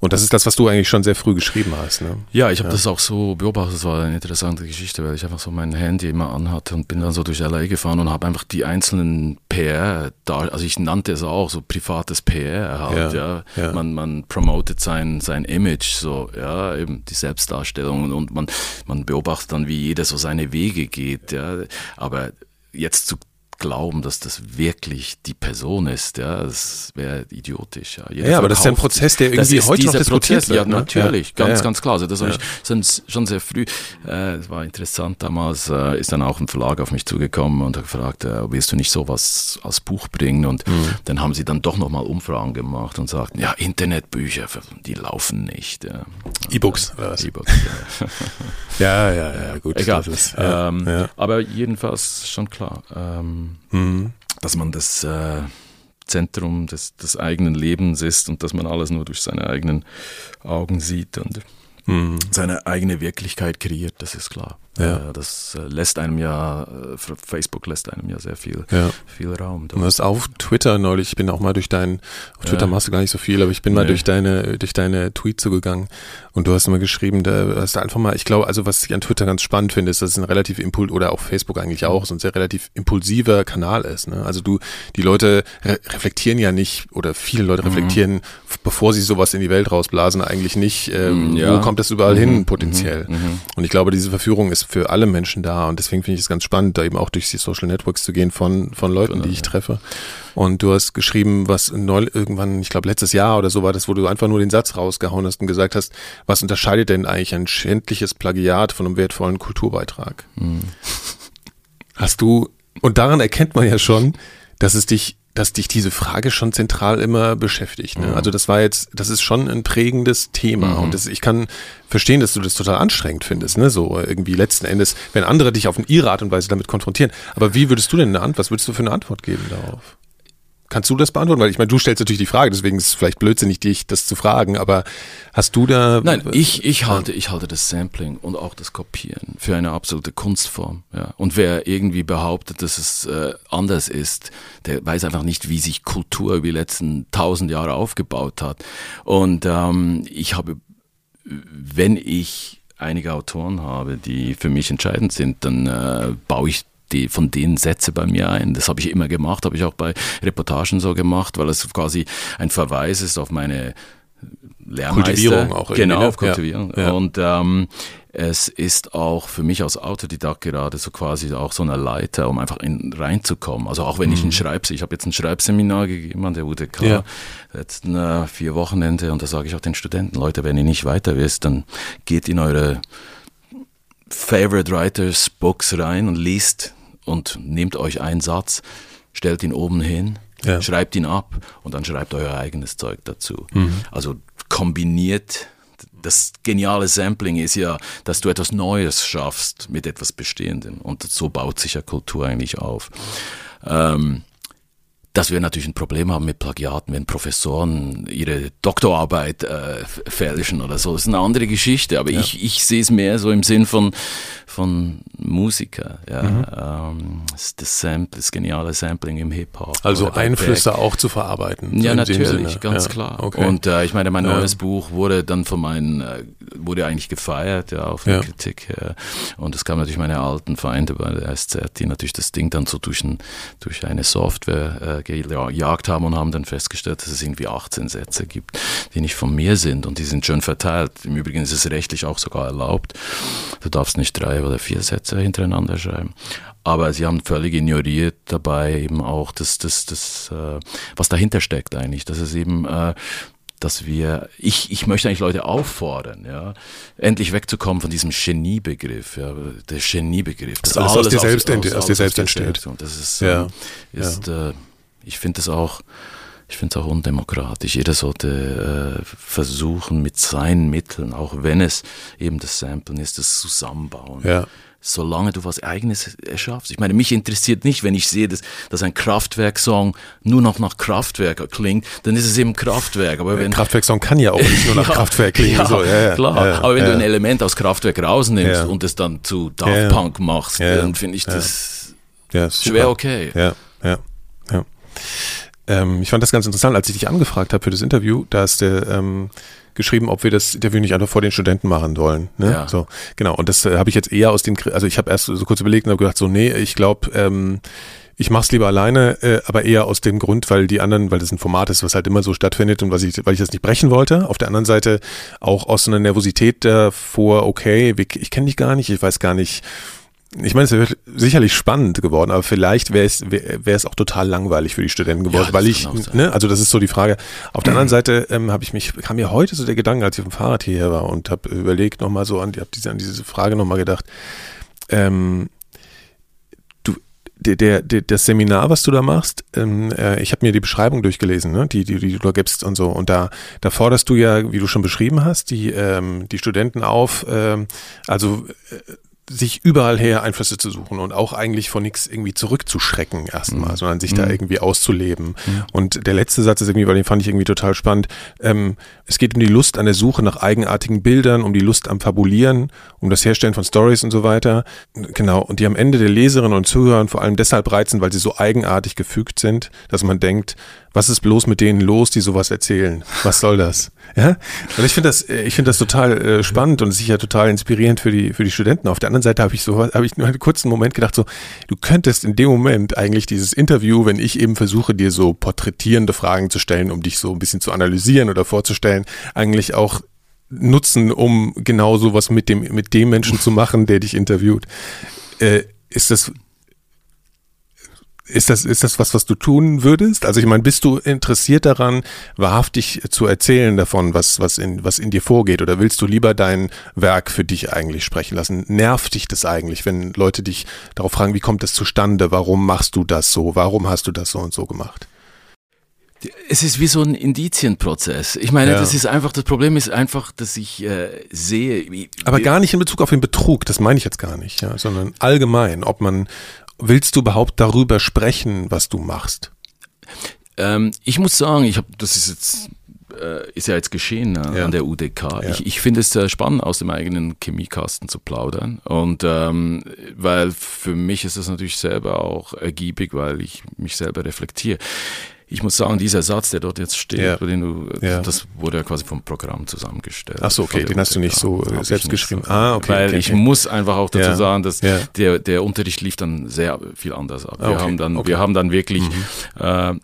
Und das ist das, was du eigentlich schon sehr früh geschrieben hast. Ne?
Ja, ich habe ja. das auch so beobachtet. Das war eine interessante Geschichte, weil ich einfach so mein Handy immer anhatte und bin dann so durch LA gefahren und habe einfach die einzelnen PR, da, also ich nannte es auch so privates PR halt, ja. ja. ja. Man, man promotet sein, sein Image, so, ja, eben die Selbstdarstellung und man, man beobachtet dann, wie jeder so seine Wege geht, ja. Aber jetzt zu glauben, dass das wirklich die Person ist, ja, das wäre idiotisch. Ja,
ja aber das ist ja ein Prozess, der irgendwie heute noch diskutiert
Prozess, wird. Ja, ne? natürlich, ja. ganz, ja. ganz klar. Also das ja. ich schon sehr früh. Äh, es war interessant damals, äh, ist dann auch ein Verlag auf mich zugekommen und hat gefragt, äh, willst du nicht sowas als Buch bringen? Und mhm. dann haben sie dann doch nochmal Umfragen gemacht und sagten, ja, Internetbücher, die laufen nicht. Ja.
E-Books. E-Books. ja, ja, ja, gut.
Egal. Ist, ähm, aber jedenfalls schon klar. Ähm, mhm. dass man das äh, Zentrum des, des, eigenen Lebens ist und dass man alles nur durch seine eigenen Augen sieht und mhm. seine eigene Wirklichkeit kreiert, das ist klar. Ja. Äh, das äh, lässt einem ja, äh, Facebook lässt einem ja sehr viel, ja. viel Raum.
Du hast auf Twitter neulich, ich bin auch mal durch deinen, auf Twitter ja. machst du gar nicht so viel, aber ich bin nee. mal durch deine, durch deine Tweets so gegangen und du hast immer geschrieben, da hast du einfach mal, ich glaube, also was ich an Twitter ganz spannend finde, ist, dass es ein relativ impul oder auch Facebook eigentlich auch, so ein sehr relativ impulsiver Kanal ist. Ne? Also du, die Leute re reflektieren ja nicht oder viele Leute mhm. reflektieren, mhm. bevor sie sowas in die Welt rausblasen, eigentlich nicht, ähm, ja. wo kommt das überall mhm. hin potenziell. Mhm. mhm. Und ich glaube, diese Verführung ist für alle Menschen da und deswegen finde ich es ganz spannend, da eben auch durch die Social Networks zu gehen von, von Leuten, genau, die ich ja. treffe. Und du hast geschrieben, was neu, irgendwann, ich glaube letztes Jahr oder so war das, wo du einfach nur den Satz rausgehauen hast und gesagt hast, was unterscheidet denn eigentlich ein schändliches Plagiat von einem wertvollen Kulturbeitrag? Mhm. Hast du, und daran erkennt man ja schon, dass es dich dass dich diese Frage schon zentral immer beschäftigt. Ne? Mhm. Also das war jetzt, das ist schon ein prägendes Thema mhm. und das, ich kann verstehen, dass du das total anstrengend findest, ne? So irgendwie letzten Endes, wenn andere dich auf ihre Art und Weise damit konfrontieren. Aber wie würdest du denn eine Antwort, was würdest du für eine Antwort geben darauf? Kannst du das beantworten? Weil ich meine, du stellst natürlich die Frage, deswegen ist es vielleicht blödsinnig, dich das zu fragen, aber hast du da.
Nein, ich, ich halte, ich halte das Sampling und auch das Kopieren für eine absolute Kunstform. Ja. Und wer irgendwie behauptet, dass es äh, anders ist, der weiß einfach nicht, wie sich Kultur über die letzten tausend Jahre aufgebaut hat. Und ähm, ich habe, wenn ich einige Autoren habe, die für mich entscheidend sind, dann äh, baue ich die, von denen Sätze bei mir ein. Das habe ich immer gemacht, habe ich auch bei Reportagen so gemacht, weil es quasi ein Verweis ist auf meine Lehrmeister.
Kultivierung auch.
Genau, ne? auf Kultivierung. Ja, ja. Und ähm, es ist auch für mich als Autodidakt gerade so quasi auch so eine Leiter, um einfach in, reinzukommen. Also auch wenn mhm. ich ein Schreibseminar, ich habe jetzt ein Schreibseminar gegeben an der UDK, ja. letzten äh, vier Wochenende und da sage ich auch den Studenten, Leute, wenn ihr nicht weiter wisst, dann geht in eure Favorite Writers Books rein und liest und nehmt euch einen Satz, stellt ihn oben hin, ja. schreibt ihn ab und dann schreibt euer eigenes Zeug dazu. Mhm. Also kombiniert. Das geniale Sampling ist ja, dass du etwas Neues schaffst mit etwas Bestehendem. Und so baut sich ja Kultur eigentlich auf. Ähm, dass wir natürlich ein Problem haben mit Plagiaten, wenn Professoren ihre Doktorarbeit äh, fälschen oder so. Das ist eine andere Geschichte, aber ja. ich, ich sehe es mehr so im Sinn von, von Musiker. Ja. Mhm. Ähm, das, Sample, das geniale Sampling im Hip-Hop.
Also Einflüsse auch zu verarbeiten.
Ja, natürlich, ganz ja. klar. Okay. Und äh, ich meine, mein neues Buch wurde dann von meinen, äh, wurde eigentlich gefeiert, ja, auf der Kritik. Äh, und es kam natürlich meine alten Feinde bei der SZ, die natürlich das Ding dann so durch, ein, durch eine Software äh, gejagt haben und haben dann festgestellt, dass es irgendwie 18 Sätze gibt, die nicht von mir sind und die sind schön verteilt. Im Übrigen ist es rechtlich auch sogar erlaubt. Du darfst nicht drei oder vier Sätze hintereinander schreiben. Aber sie haben völlig ignoriert dabei eben auch das, das, das, äh, was dahinter steckt eigentlich. Das ist eben äh, dass wir, ich, ich möchte eigentlich Leute auffordern, ja, endlich wegzukommen von diesem Geniebegriff, ja, der Geniebegriff.
Das, das alles, alles aus dir selbst, aus, aus, aus dir selbst entsteht.
Das ist, ja, äh, ist ja. Äh, ich finde es auch, ich finde es auch undemokratisch. Jeder sollte äh, versuchen, mit seinen Mitteln, auch wenn es eben das Samplen ist, das Zusammenbauen. Ja. Solange du was Eigenes erschaffst. Ich meine, mich interessiert nicht, wenn ich sehe, dass, dass ein Kraftwerk-Song nur noch nach Kraftwerk klingt, dann ist es eben Kraftwerk. Aber wenn
Kraftwerk-Song kann ja auch nicht nur nach ja, Kraftwerk klingen. Ja, so. ja,
klar. Aber wenn du ein Element aus Kraftwerk rausnimmst und es dann zu Daft Punk machst, dann finde ich das schwer okay.
Ja. Ja, ja. Ähm, ich fand das ganz interessant, als ich dich angefragt habe für das Interview, da hast du ähm, geschrieben, ob wir das Interview nicht einfach vor den Studenten machen wollen. Ne? Ja. So, genau. Und das äh, habe ich jetzt eher aus dem, also ich habe erst so kurz überlegt und habe gedacht, so, nee, ich glaube, ähm, ich mache es lieber alleine, äh, aber eher aus dem Grund, weil die anderen, weil das ein Format ist, was halt immer so stattfindet und was ich, weil ich das nicht brechen wollte. Auf der anderen Seite auch aus so einer Nervosität davor, okay, ich kenne dich gar nicht, ich weiß gar nicht, ich meine, es wäre sicherlich spannend geworden, aber vielleicht wäre es, wäre es auch total langweilig für die Studenten geworden, ja, weil ich, ne, also das ist so die Frage. Auf der anderen Seite ähm, habe ich mich, kam mir heute so der Gedanke, als ich auf dem Fahrrad hierher war und habe überlegt nochmal so an, habe diese, an diese Frage nochmal gedacht, ähm, der, der, das Seminar, was du da machst, ähm, äh, ich habe mir die Beschreibung durchgelesen, ne, die, die, die du da gibst und so. Und da, da forderst du ja, wie du schon beschrieben hast, die, ähm, die Studenten auf, ähm, also äh, sich überall her Einflüsse zu suchen und auch eigentlich von nichts irgendwie zurückzuschrecken erstmal, mhm. sondern sich mhm. da irgendwie auszuleben. Mhm. Und der letzte Satz ist irgendwie, weil den fand ich irgendwie total spannend. Ähm, es geht um die Lust an der Suche nach eigenartigen Bildern, um die Lust am Fabulieren, um das Herstellen von Stories und so weiter. Genau. Und die am Ende der Leserinnen und Zuhörer vor allem deshalb reizen, weil sie so eigenartig gefügt sind, dass man denkt, was ist bloß mit denen los, die sowas erzählen? Was soll das? Ja? Und ich finde das, äh, ich das total äh, spannend und sicher total inspirierend für die, für die Studenten. Auf der anderen Seite habe ich so, habe ich nur einen kurzen Moment gedacht, so, du könntest in dem Moment eigentlich dieses Interview, wenn ich eben versuche, dir so porträtierende Fragen zu stellen, um dich so ein bisschen zu analysieren oder vorzustellen, eigentlich auch nutzen, um genau sowas mit dem, mit dem Menschen zu machen, der dich interviewt. Äh, ist das ist das, ist das was, was du tun würdest? Also ich meine, bist du interessiert daran, wahrhaftig zu erzählen davon, was, was, in, was in dir vorgeht? Oder willst du lieber dein Werk für dich eigentlich sprechen lassen? Nervt dich das eigentlich, wenn Leute dich darauf fragen, wie kommt das zustande? Warum machst du das so? Warum hast du das so und so gemacht?
Es ist wie so ein Indizienprozess. Ich meine, ja. das ist einfach, das Problem ist einfach, dass ich äh, sehe. Wie,
Aber gar nicht in Bezug auf den Betrug, das meine ich jetzt gar nicht, ja, sondern allgemein, ob man, willst du überhaupt darüber sprechen, was du machst?
Ähm, ich muss sagen, ich habe, das ist jetzt äh, ist ja jetzt geschehen äh, ja. an der UDK. Ja. Ich, ich finde es sehr spannend, aus dem eigenen Chemiekasten zu plaudern. Und ähm, weil für mich ist das natürlich selber auch ergiebig, weil ich mich selber reflektiere ich muss sagen, dieser Satz, der dort jetzt steht, ja. du, ja. das wurde ja quasi vom Programm zusammengestellt.
Ach so, okay, den hast du nicht so äh, selbst geschrieben. So.
Ah, okay. Weil okay, ich okay. muss einfach auch dazu ja. sagen, dass der, der Unterricht lief dann sehr viel anders ab. Wir okay. haben dann, wir haben dann wirklich, mhm. äh,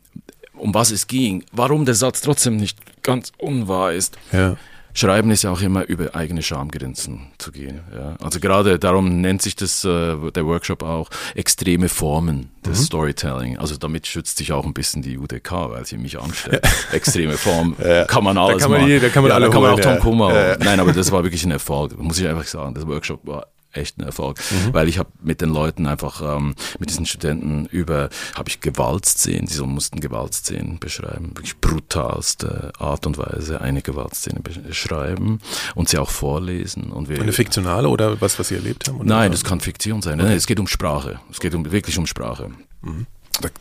um was es ging, warum der Satz trotzdem nicht ganz unwahr ist. Ja Schreiben ist ja auch immer über eigene Schamgrenzen zu gehen. Ja. Also gerade darum nennt sich das äh, der Workshop auch extreme Formen des mhm. Storytelling. Also damit schützt sich auch ein bisschen die UDK, weil sie mich anstellt. extreme Form ja. kann man alles da kann man, machen. Da kann man, ja, alle da kann man auch Tom Kummer. Nein, aber das war wirklich ein Erfolg. Muss ich einfach sagen. Das Workshop war echt ein Erfolg, mhm. weil ich habe mit den Leuten einfach, ähm, mit diesen Studenten über, habe ich Gewaltszenen, sie mussten Gewaltszenen beschreiben, wirklich brutalste Art und Weise eine Gewaltszene beschreiben und sie auch vorlesen. Und wir,
eine fiktionale oder was, was sie erlebt haben?
Nein, das kann Fiktion sein. Okay. Nein, es geht um Sprache. Es geht um, wirklich um Sprache. Mhm.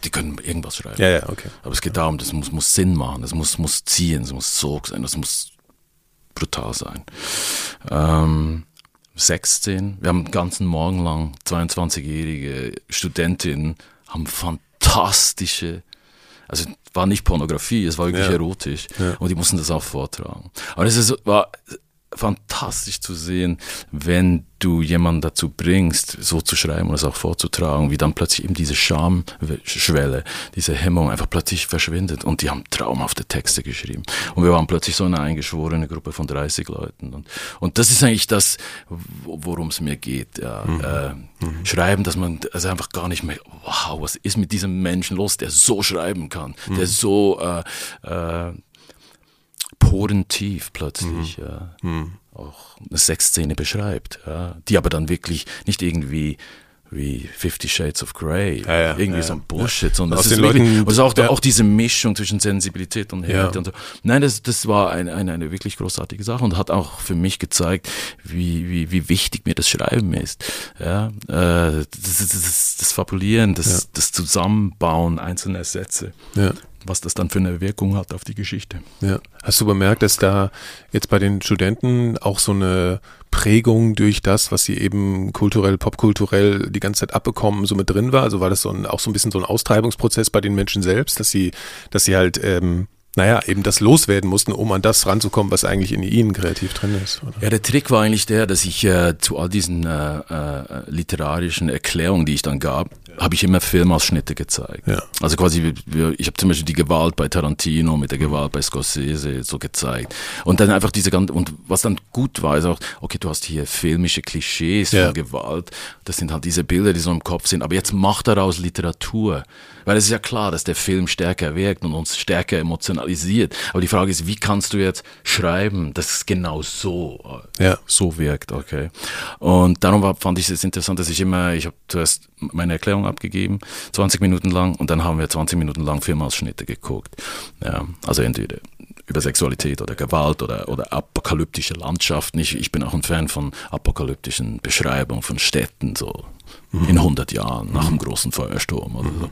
Die können irgendwas schreiben.
Ja, ja, okay.
Aber es geht darum, das muss, muss Sinn machen, das muss, muss ziehen, das muss Sog sein, das muss brutal sein. Ähm, 16. Wir haben einen ganzen Morgen lang 22-jährige Studentinnen, haben fantastische, also war nicht Pornografie, es war wirklich ja. erotisch. Ja. Und die mussten das auch vortragen. Aber es war fantastisch zu sehen, wenn du jemanden dazu bringst, so zu schreiben und es auch vorzutragen, wie dann plötzlich eben diese Schamschwelle, diese Hemmung einfach plötzlich verschwindet und die haben traumhafte Texte geschrieben. Und wir waren plötzlich so eine eingeschworene Gruppe von 30 Leuten. Und, und das ist eigentlich das, worum es mir geht. Ja. Mhm. Äh, mhm. Schreiben, dass man also einfach gar nicht mehr, wow, was ist mit diesem Menschen los, der so schreiben kann, mhm. der so äh, äh, porentief plötzlich mhm. ja, mhm. auch eine Sexszene beschreibt, ja, die aber dann wirklich nicht irgendwie wie Fifty Shades of Grey, ja, ja, irgendwie ja, so ein Bullshit, sondern das ist wirklich, also auch, auch diese Mischung zwischen Sensibilität und Härte und so. Nein, das, das war eine, eine, eine wirklich großartige Sache und hat auch für mich gezeigt, wie, wie, wie wichtig mir das Schreiben ist. Ja, äh, das, das, das, das Fabulieren, das, das Zusammenbauen einzelner Sätze. Ja. Was das dann für eine Wirkung hat auf die Geschichte.
Ja. Hast du bemerkt, dass da jetzt bei den Studenten auch so eine Prägung durch das, was sie eben kulturell, popkulturell die ganze Zeit abbekommen, so mit drin war? Also war das so ein, auch so ein bisschen so ein Austreibungsprozess bei den Menschen selbst, dass sie, dass sie halt ähm, naja, eben das loswerden mussten, um an das ranzukommen, was eigentlich in ihnen kreativ drin ist. Oder?
Ja, der Trick war eigentlich der, dass ich äh, zu all diesen äh, äh, literarischen Erklärungen, die ich dann gab. Habe ich immer Filmausschnitte gezeigt. Ja. Also quasi, ich habe zum Beispiel die Gewalt bei Tarantino mit der Gewalt bei Scorsese so gezeigt. Und dann einfach diese ganze, und was dann gut war, ist auch, okay, du hast hier filmische Klischees ja. von Gewalt. Das sind halt diese Bilder, die so im Kopf sind. Aber jetzt mach daraus Literatur. Weil es ist ja klar, dass der Film stärker wirkt und uns stärker emotionalisiert. Aber die Frage ist, wie kannst du jetzt schreiben, dass es genau so, ja. so wirkt, okay? Und darum war, fand ich es interessant, dass ich immer, ich habe zuerst meine Erklärung abgegeben, 20 Minuten lang, und dann haben wir 20 Minuten lang Filmausschnitte geguckt. Ja, also entweder über Sexualität oder Gewalt oder, oder apokalyptische Landschaften. Ich, ich bin auch ein Fan von apokalyptischen Beschreibungen von Städten, so mhm. in 100 Jahren nach einem großen Feuersturm oder so.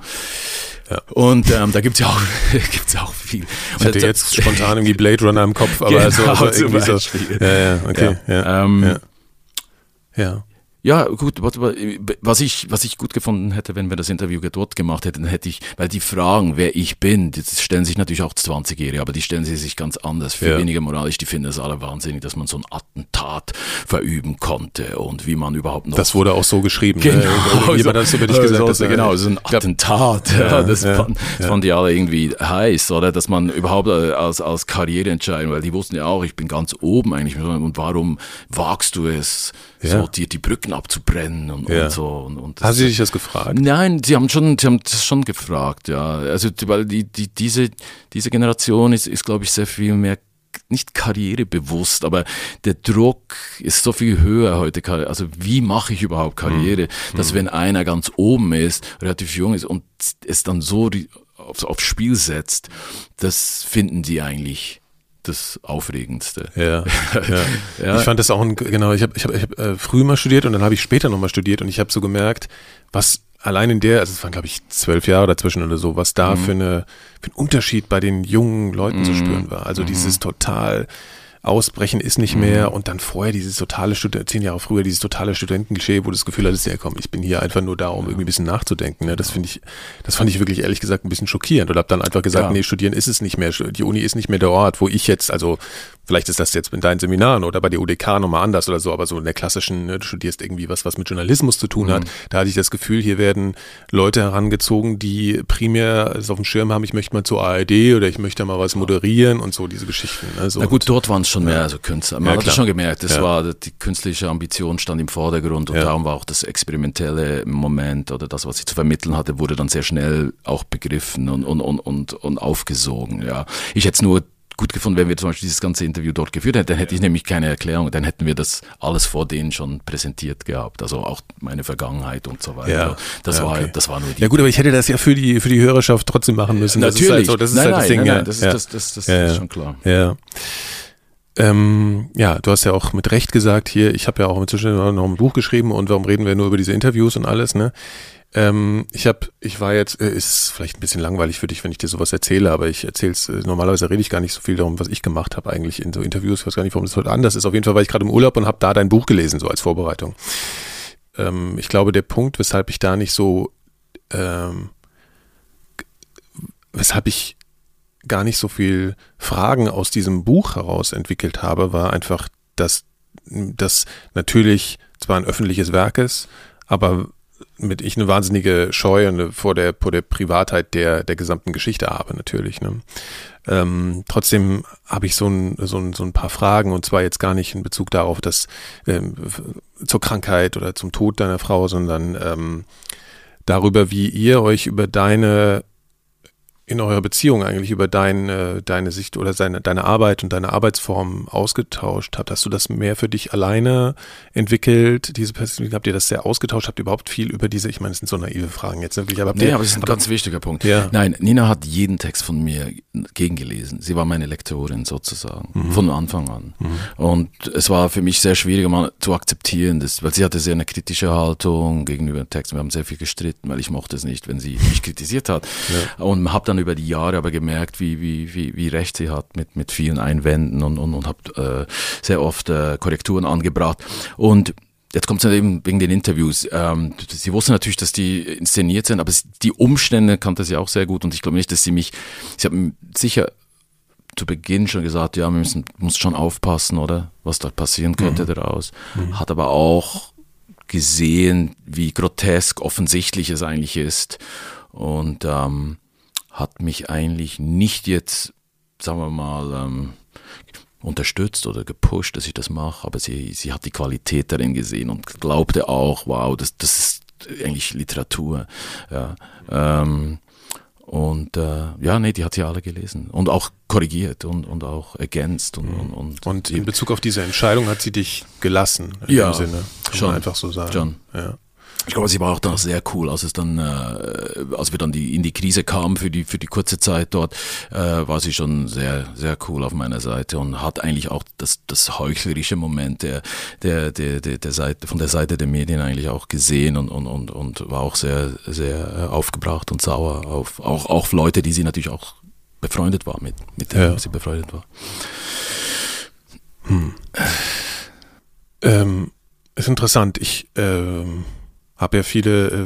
Ja. Und ähm, da gibt's ja auch, gibt's auch viel.
Ich hatte jetzt spontan irgendwie Blade Runner im Kopf, aber genau, also, also irgendwie so. Ja, ja, okay. Ja, ja, ähm, ja.
ja. Ja, gut, was ich, was ich gut gefunden hätte, wenn wir das Interview dort gemacht hätten, hätte ich, weil die Fragen, wer ich bin, das stellen sich natürlich auch 20-Jährige, aber die stellen sie sich ganz anders, viel ja. weniger moralisch, die finden es alle wahnsinnig, dass man so ein Attentat verüben konnte und wie man überhaupt noch.
Das wurde auch so geschrieben.
Ne? Genau. Ne? Jemand hat so über dich gesagt. Also, genau, so ein Attentat. Ja, ja, das, ja, fand, das fanden die alle irgendwie heiß, oder? Dass man überhaupt äh, als, als Karriereentscheidung, weil die wussten ja auch, ich bin ganz oben eigentlich, und warum wagst du es, so die, die Brücken abzubrennen und,
ja.
und so. Und, und
haben Sie sich das gefragt?
Nein, sie haben schon, sie haben das schon gefragt, ja. Also, weil die, die, diese, diese Generation ist, ist, glaube ich, sehr viel mehr nicht karrierebewusst, aber der Druck ist so viel höher heute. Also wie mache ich überhaupt Karriere, mhm. dass wenn einer ganz oben ist, relativ jung ist und es dann so aufs, aufs Spiel setzt, das finden die eigentlich das Aufregendste.
Ja, ja. ja. Ich fand das auch ein, genau, ich habe ich hab, ich hab, äh, früh mal studiert und dann habe ich später nochmal studiert und ich habe so gemerkt, was allein in der, also es waren glaube ich zwölf Jahre dazwischen oder so, was da mhm. für, eine, für ein Unterschied bei den jungen Leuten mhm. zu spüren war. Also mhm. dieses total Ausbrechen ist nicht mehr mhm. und dann vorher dieses totale Student, zehn Jahre früher dieses totale Studentengeschehen, wo du das Gefühl hattest, ja komm, ich bin hier einfach nur da, um irgendwie ein bisschen nachzudenken. Ne? Das finde ich, das fand ich wirklich ehrlich gesagt ein bisschen schockierend und habe dann einfach gesagt, ja. nee, studieren ist es nicht mehr, die Uni ist nicht mehr der Ort, wo ich jetzt, also Vielleicht ist das jetzt in deinen Seminaren oder bei der UDK nochmal anders oder so, aber so in der klassischen, ne, du studierst irgendwie was, was mit Journalismus zu tun hat. Mhm. Da hatte ich das Gefühl, hier werden Leute herangezogen, die primär es auf dem Schirm haben, ich möchte mal zur ARD oder ich möchte mal was moderieren und so diese Geschichten.
Ne, so. Na gut, dort waren es schon mehr also Künstler. Man ja, hat das schon gemerkt, das ja. war die künstlerische Ambition stand im Vordergrund und ja. darum war auch das experimentelle Moment oder das, was ich zu vermitteln hatte, wurde dann sehr schnell auch begriffen und, und, und, und, und aufgesogen. Ja. Ich hätte es nur gut gefunden, wenn wir zum Beispiel dieses ganze Interview dort geführt hätten. Dann hätte ich nämlich keine Erklärung. Dann hätten wir das alles vor denen schon präsentiert gehabt. Also auch meine Vergangenheit und so weiter. Ja, das, ja, war, okay. das war nur die.
Ja gut, aber ich hätte das ja für die, für die Hörerschaft trotzdem machen müssen.
Das Natürlich. Ist halt so,
das ist nein, halt das Ding. Nein, nein,
das, ist, das, das, das ist schon klar.
Ja. Ähm, ja, du hast ja auch mit Recht gesagt, hier, ich habe ja auch inzwischen noch ein Buch geschrieben und warum reden wir nur über diese Interviews und alles, ne? Ähm, ich habe, ich war jetzt, äh, ist vielleicht ein bisschen langweilig für dich, wenn ich dir sowas erzähle, aber ich erzähle es, äh, normalerweise rede ich gar nicht so viel darum, was ich gemacht habe eigentlich in so Interviews. Ich weiß gar nicht, warum das heute anders ist. Auf jeden Fall war ich gerade im Urlaub und habe da dein Buch gelesen, so als Vorbereitung. Ähm, ich glaube, der Punkt, weshalb ich da nicht so, ähm, weshalb ich gar nicht so viel Fragen aus diesem Buch heraus entwickelt habe, war einfach, dass das natürlich zwar ein öffentliches Werk ist, aber mit ich eine wahnsinnige Scheu vor der, vor der Privatheit der, der gesamten Geschichte habe, natürlich. Ne? Ähm, trotzdem habe ich so ein, so, ein, so ein paar Fragen und zwar jetzt gar nicht in Bezug darauf, dass ähm, zur Krankheit oder zum Tod deiner Frau, sondern ähm, darüber, wie ihr euch über deine in eurer Beziehung eigentlich über dein, äh, deine Sicht oder seine, deine Arbeit und deine Arbeitsform ausgetauscht habt? Hast du das mehr für dich alleine entwickelt, diese Perspektive? Habt ihr das sehr ausgetauscht? Habt ihr überhaupt viel über diese, ich meine, es sind so naive Fragen jetzt wirklich,
aber nee, ihr, aber das ist ein ganz wichtiger Punkt. Ja. Nein, Nina hat jeden Text von mir gegengelesen. Sie war meine Lektorin sozusagen, mhm. von Anfang an. Mhm. Und es war für mich sehr schwierig, mal zu akzeptieren, dass, weil sie hatte sehr eine kritische Haltung gegenüber dem Text. Wir haben sehr viel gestritten, weil ich mochte es nicht, wenn sie mich kritisiert hat. Ja. Und habe dann dann über die Jahre aber gemerkt, wie, wie, wie, wie recht sie hat mit, mit vielen Einwänden und, und, und habe äh, sehr oft äh, Korrekturen angebracht. Und Jetzt kommt es eben wegen den Interviews. Ähm, sie wusste natürlich, dass die inszeniert sind, aber die Umstände kannte sie auch sehr gut und ich glaube nicht, dass sie mich, sie haben sicher zu Beginn schon gesagt, ja, wir müssen muss schon aufpassen, oder was dort passieren könnte mhm. daraus. Mhm. Hat aber auch gesehen, wie grotesk offensichtlich es eigentlich ist und ähm, hat mich eigentlich nicht jetzt, sagen wir mal, ähm, unterstützt oder gepusht, dass ich das mache, aber sie, sie hat die Qualität darin gesehen und glaubte auch, wow, das, das ist eigentlich Literatur. Ja. Ähm, und äh, ja, nee, die hat sie alle gelesen und auch korrigiert und, und auch ergänzt. Und, und,
und, und in Bezug auf diese Entscheidung hat sie dich gelassen, in
ja,
dem Sinne, kann schon, man einfach so sagen.
Schon. Ja. Ich glaube, sie war auch dann sehr cool, als es dann, äh, als wir dann die, in die Krise kamen für die für die kurze Zeit dort, äh, war sie schon sehr sehr cool auf meiner Seite und hat eigentlich auch das das heuchlerische Moment der der der der, der Seite von der Seite der Medien eigentlich auch gesehen und und und und war auch sehr sehr aufgebracht und sauer auf auch auch Leute, die sie natürlich auch befreundet war mit mit denen ja. sie befreundet war.
Hm. Ähm, ist interessant. Ich ähm habe ja viele, äh,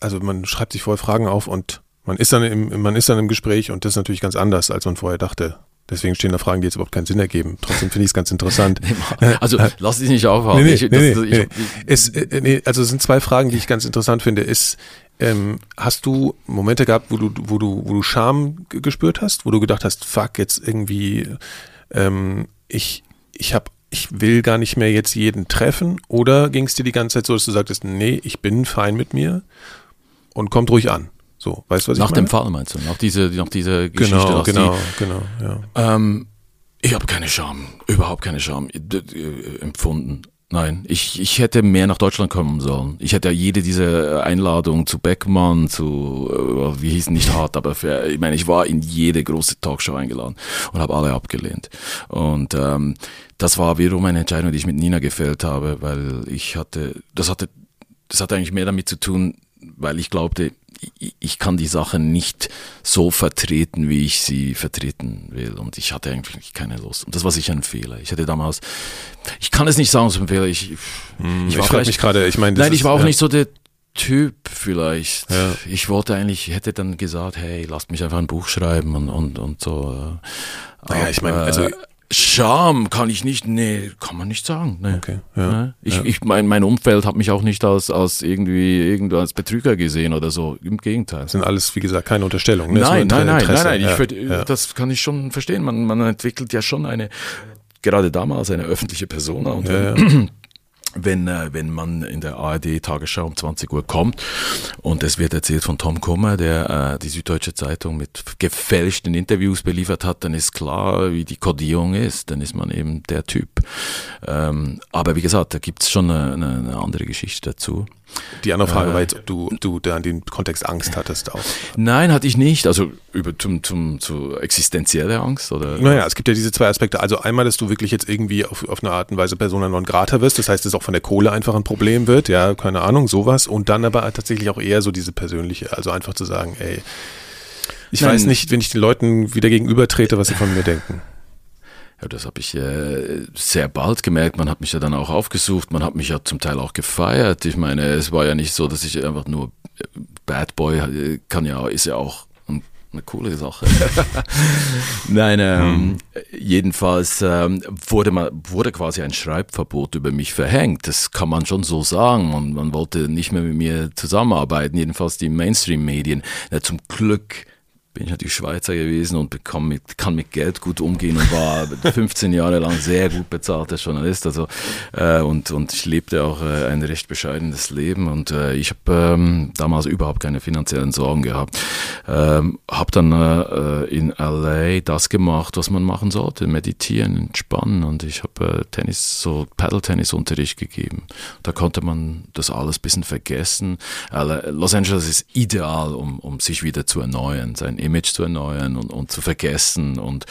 also man schreibt sich vorher Fragen auf und man ist dann im, man ist dann im Gespräch und das ist natürlich ganz anders, als man vorher dachte. Deswegen stehen da Fragen, die jetzt überhaupt keinen Sinn ergeben. Trotzdem finde ich es ganz interessant.
Also lass dich nicht aufhauen. Nee, nee,
nee, nee, nee. Es, äh, nee, also es sind zwei Fragen, die ich ganz interessant finde. Ist, ähm, hast du Momente gehabt, wo du, wo du, wo du Scham gespürt hast, wo du gedacht hast, fuck, jetzt irgendwie, ähm, ich, ich habe ich will gar nicht mehr jetzt jeden treffen? Oder ging es dir die ganze Zeit so, dass du sagtest, nee, ich bin fein mit mir und kommt ruhig an? So, weißt du, was
nach
ich meine?
Nach dem Fall meinst du? Nach dieser, nach dieser Geschichte?
Genau, genau, die, genau,
ja. Ähm, ich habe keine Scham, überhaupt keine Scham äh, empfunden. Nein, ich, ich hätte mehr nach Deutschland kommen sollen. Ich hätte ja jede diese Einladung zu Beckmann, zu, äh, wie hießen nicht hart, aber für, ich meine, ich war in jede große Talkshow eingeladen und habe alle abgelehnt. Und ähm, das war wiederum eine Entscheidung, die ich mit Nina gefällt habe, weil ich hatte, das hatte, das hatte eigentlich mehr damit zu tun, weil ich glaubte, ich kann die Sache nicht so vertreten, wie ich sie vertreten will. Und ich hatte eigentlich keine Lust. Und das war sicher ein Fehler. Ich hatte damals, ich kann es nicht sagen, so ein Fehler. Ich,
hm, ich, ich frage mich gerade, ich meine,
nein, ich war auch ja. nicht so der Typ vielleicht. Ja. Ich wollte eigentlich, hätte dann gesagt, hey, lasst mich einfach ein Buch schreiben und, und, und so.
Naja, ich meine, also
Scham kann ich nicht, nee, kann man nicht sagen. Nee.
Okay, ja,
ich, ja. ich mein, mein Umfeld hat mich auch nicht als, als irgendwie irgendwo als Betrüger gesehen oder so. Im Gegenteil.
Das sind alles, wie gesagt, keine Unterstellungen. Ne?
Nein, nein, nein, nein, nein, ich, ja. das kann ich schon verstehen. Man, man entwickelt ja schon eine, gerade damals eine öffentliche Persona und ja, wenn, äh, wenn man in der ARD-Tagesschau um 20 Uhr kommt und es wird erzählt von Tom Kummer, der äh, die Süddeutsche Zeitung mit gefälschten Interviews beliefert hat, dann ist klar, wie die Kodierung ist. Dann ist man eben der Typ. Ähm, aber wie gesagt, da gibt's schon eine, eine andere Geschichte dazu.
Die andere Frage äh, war jetzt, ob du, du da in dem Kontext Angst hattest auch.
Nein, hatte ich nicht. Also über zum, zum, zu existenzielle Angst oder?
Naja, es gibt ja diese zwei Aspekte. Also einmal, dass du wirklich jetzt irgendwie auf, auf eine Art und Weise Persona non grata wirst. Das heißt, dass auch von der Kohle einfach ein Problem wird. Ja, keine Ahnung, sowas. Und dann aber tatsächlich auch eher so diese persönliche. Also einfach zu sagen, ey, ich Nein. weiß nicht, wenn ich den Leuten wieder gegenübertrete, was sie von mir denken.
Ja, das habe ich äh, sehr bald gemerkt. Man hat mich ja dann auch aufgesucht. Man hat mich ja zum Teil auch gefeiert. Ich meine, es war ja nicht so, dass ich einfach nur äh, Bad Boy äh, kann ja, ist ja auch eine coole Sache. Nein, ähm, hm. jedenfalls ähm, wurde, mal, wurde quasi ein Schreibverbot über mich verhängt. Das kann man schon so sagen. Und man wollte nicht mehr mit mir zusammenarbeiten, jedenfalls die Mainstream-Medien. Ja, zum Glück bin ich natürlich Schweizer gewesen und mit, kann mit Geld gut umgehen und war 15 Jahre lang sehr gut bezahlter Journalist. Also, äh, und, und ich lebte auch äh, ein recht bescheidenes Leben und äh, ich habe ähm, damals überhaupt keine finanziellen Sorgen gehabt. Ähm, habe dann äh, in LA das gemacht, was man machen sollte, meditieren, entspannen und ich habe äh, Tennis, so Paddle-Tennis-Unterricht gegeben. Da konnte man das alles ein bisschen vergessen. Los Angeles ist ideal, um, um sich wieder zu erneuern, sein Image zu erneuern und, und zu vergessen und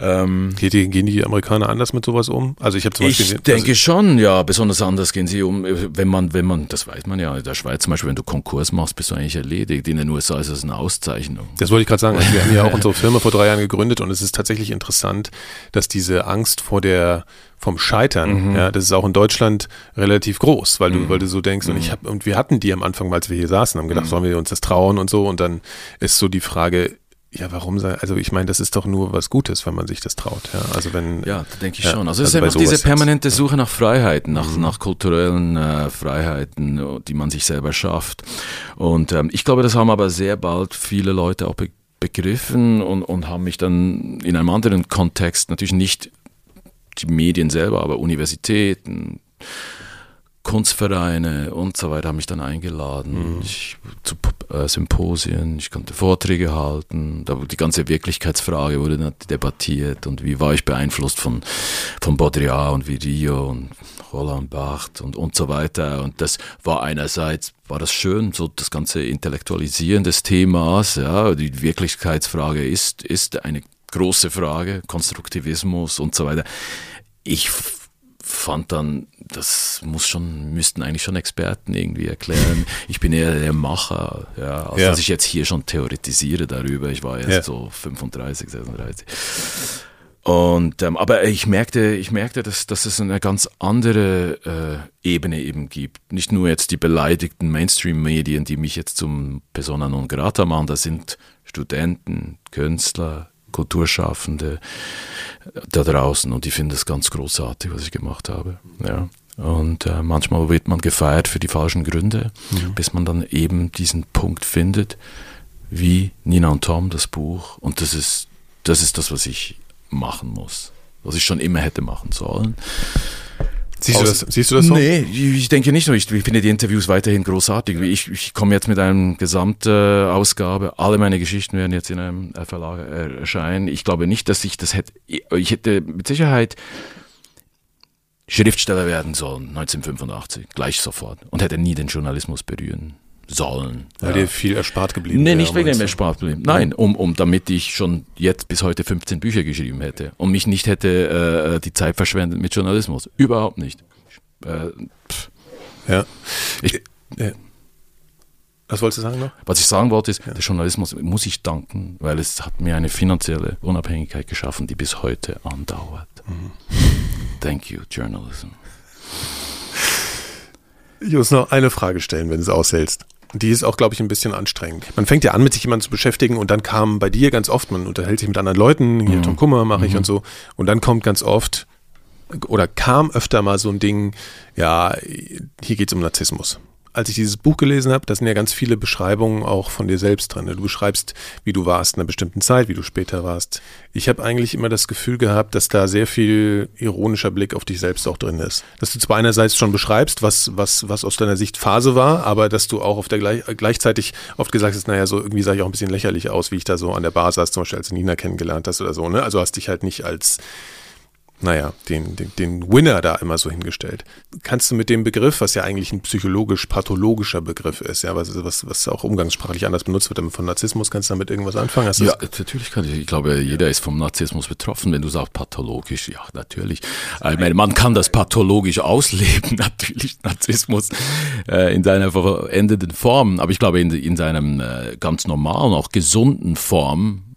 Ähm, gehen, die, gehen die Amerikaner anders mit sowas um?
Also ich habe zum Beispiel. Ich denke also schon, ja, besonders anders gehen sie um, wenn man, wenn man, das weiß man ja, in der Schweiz zum Beispiel, wenn du Konkurs machst, bist du eigentlich erledigt. In den USA ist das eine Auszeichnung.
Das wollte ich gerade sagen. Also wir haben ja auch unsere Firma vor drei Jahren gegründet und es ist tatsächlich interessant, dass diese Angst vor der vom Scheitern, mhm. ja, das ist auch in Deutschland relativ groß, weil du, mhm. weil du so denkst, und ich mhm. habe, und wir hatten die am Anfang, als wir hier saßen, haben gedacht, mhm. sollen wir uns das trauen und so, und dann ist so die Frage, ja, warum sei, also ich meine, das ist doch nur was Gutes, wenn man sich das traut. Ja, also wenn.
Ja, da denke ich ja, schon. Also es also ist einfach diese permanente Suche nach Freiheiten, nach, mhm. nach kulturellen äh, Freiheiten, die man sich selber schafft. Und ähm, ich glaube, das haben aber sehr bald viele Leute auch be begriffen und, und haben mich dann in einem anderen Kontext, natürlich nicht die Medien selber, aber Universitäten, Kunstvereine und so weiter haben mich dann eingeladen mhm. ich, zu äh, Symposien, ich konnte Vorträge halten, da die ganze Wirklichkeitsfrage wurde dann debattiert und wie war ich beeinflusst von, von Baudrillard und Virillo und Roland Barthes und, und so weiter und das war einerseits, war das schön, so das ganze Intellektualisieren des Themas, ja, die Wirklichkeitsfrage ist, ist eine große Frage, Konstruktivismus und so weiter. Ich fand dann, das muss schon, müssten eigentlich schon Experten irgendwie erklären. Ich bin eher der Macher, ja, als ja. dass ich jetzt hier schon theoretisiere darüber. Ich war erst ja. so 35, 36. Und ähm, aber ich merkte, ich merkte, dass, dass es eine ganz andere äh, Ebene eben gibt. Nicht nur jetzt die beleidigten Mainstream-Medien, die mich jetzt zum Persona non grata machen, das sind Studenten, Künstler, Kulturschaffende da draußen und die finden es ganz großartig, was ich gemacht habe. Ja. Und äh, manchmal wird man gefeiert für die falschen Gründe, mhm. bis man dann eben diesen Punkt findet, wie Nina und Tom, das Buch. Und das ist, das ist das, was ich machen muss, was ich schon immer hätte machen sollen.
Siehst, du das, siehst du das so?
Nee, ich denke nicht. Ich, ich finde die Interviews weiterhin großartig. Ich, ich komme jetzt mit einer Gesamtausgabe. Alle meine Geschichten werden jetzt in einem Verlag erscheinen. Ich glaube nicht, dass ich das hätte. Ich hätte mit Sicherheit Schriftsteller werden sollen, 1985, gleich sofort. Und hätte nie den Journalismus berühren sollen.
Weil ja. dir viel erspart geblieben
Nee, nicht wegen dem erspart geblieben. Nein, um, um damit ich schon jetzt bis heute 15 Bücher geschrieben hätte und mich nicht hätte äh, die Zeit verschwendet mit Journalismus. Überhaupt nicht. Äh,
ja. Ich, ja. Was wolltest du sagen noch?
Was ich sagen wollte ist, ja. der Journalismus muss ich danken, weil es hat mir eine finanzielle Unabhängigkeit geschaffen, die bis heute andauert. Mhm. Thank you, Journalism.
Ich muss noch eine Frage stellen, wenn du es aushältst. Die ist auch, glaube ich, ein bisschen anstrengend. Man fängt ja an, mit sich jemandem zu beschäftigen und dann kam bei dir ganz oft, man unterhält sich mit anderen Leuten, hier mhm. Tom Kummer mache ich mhm. und so, und dann kommt ganz oft oder kam öfter mal so ein Ding, ja, hier geht es um Narzissmus als ich dieses Buch gelesen habe, da sind ja ganz viele Beschreibungen auch von dir selbst drin. Du beschreibst, wie du warst in einer bestimmten Zeit, wie du später warst. Ich habe eigentlich immer das Gefühl gehabt, dass da sehr viel ironischer Blick auf dich selbst auch drin ist. Dass du zwar einerseits schon beschreibst, was, was, was aus deiner Sicht Phase war, aber dass du auch auf der gleich, gleichzeitig oft gesagt hast, naja, so irgendwie sah ich auch ein bisschen lächerlich aus, wie ich da so an der Bar saß, zum Beispiel als du Nina kennengelernt hast oder so. Ne? Also hast dich halt nicht als naja, den, den, den Winner da immer so hingestellt. Kannst du mit dem Begriff, was ja eigentlich ein psychologisch-pathologischer Begriff ist, ja, was, was, was auch umgangssprachlich anders benutzt wird, von Narzissmus, kannst du damit irgendwas anfangen?
Hast ja, natürlich kann ich. Ich glaube, jeder ist vom Narzissmus betroffen, wenn du sagst pathologisch. Ja, natürlich. Ich meine, man kann das pathologisch ausleben, natürlich, Narzissmus äh, in seiner verendeten Form. Aber ich glaube, in, in seinem äh, ganz normalen, auch gesunden Form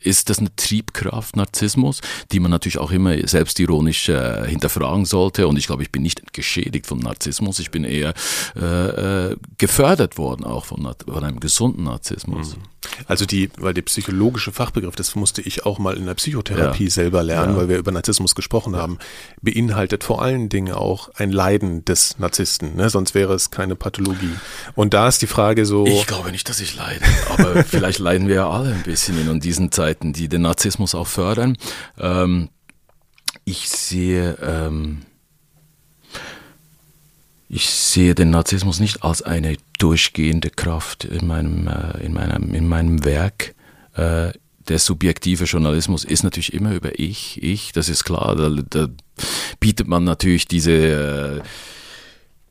ist das eine Triebkraft, Narzissmus, die man natürlich auch immer selbstironisch äh, hinterfragen sollte. Und ich glaube, ich bin nicht geschädigt von Narzissmus, ich bin eher äh, äh, gefördert worden auch von, von einem gesunden Narzissmus. Mhm.
Also die, weil der psychologische Fachbegriff, das musste ich auch mal in der Psychotherapie ja. selber lernen, ja. weil wir über Narzissmus gesprochen haben, beinhaltet vor allen Dingen auch ein Leiden des Narzissten, ne? sonst wäre es keine Pathologie. Und da ist die Frage so.
Ich glaube nicht, dass ich leide, aber vielleicht leiden wir ja alle ein bisschen in diesen Zeiten, die den Narzissmus auch fördern. Ähm, ich sehe, ähm, ich sehe den Narzissmus nicht als eine durchgehende Kraft in meinem, äh, in meinem, in meinem Werk. Äh, der subjektive Journalismus ist natürlich immer über ich, ich, das ist klar. Da, da bietet man natürlich diese, äh,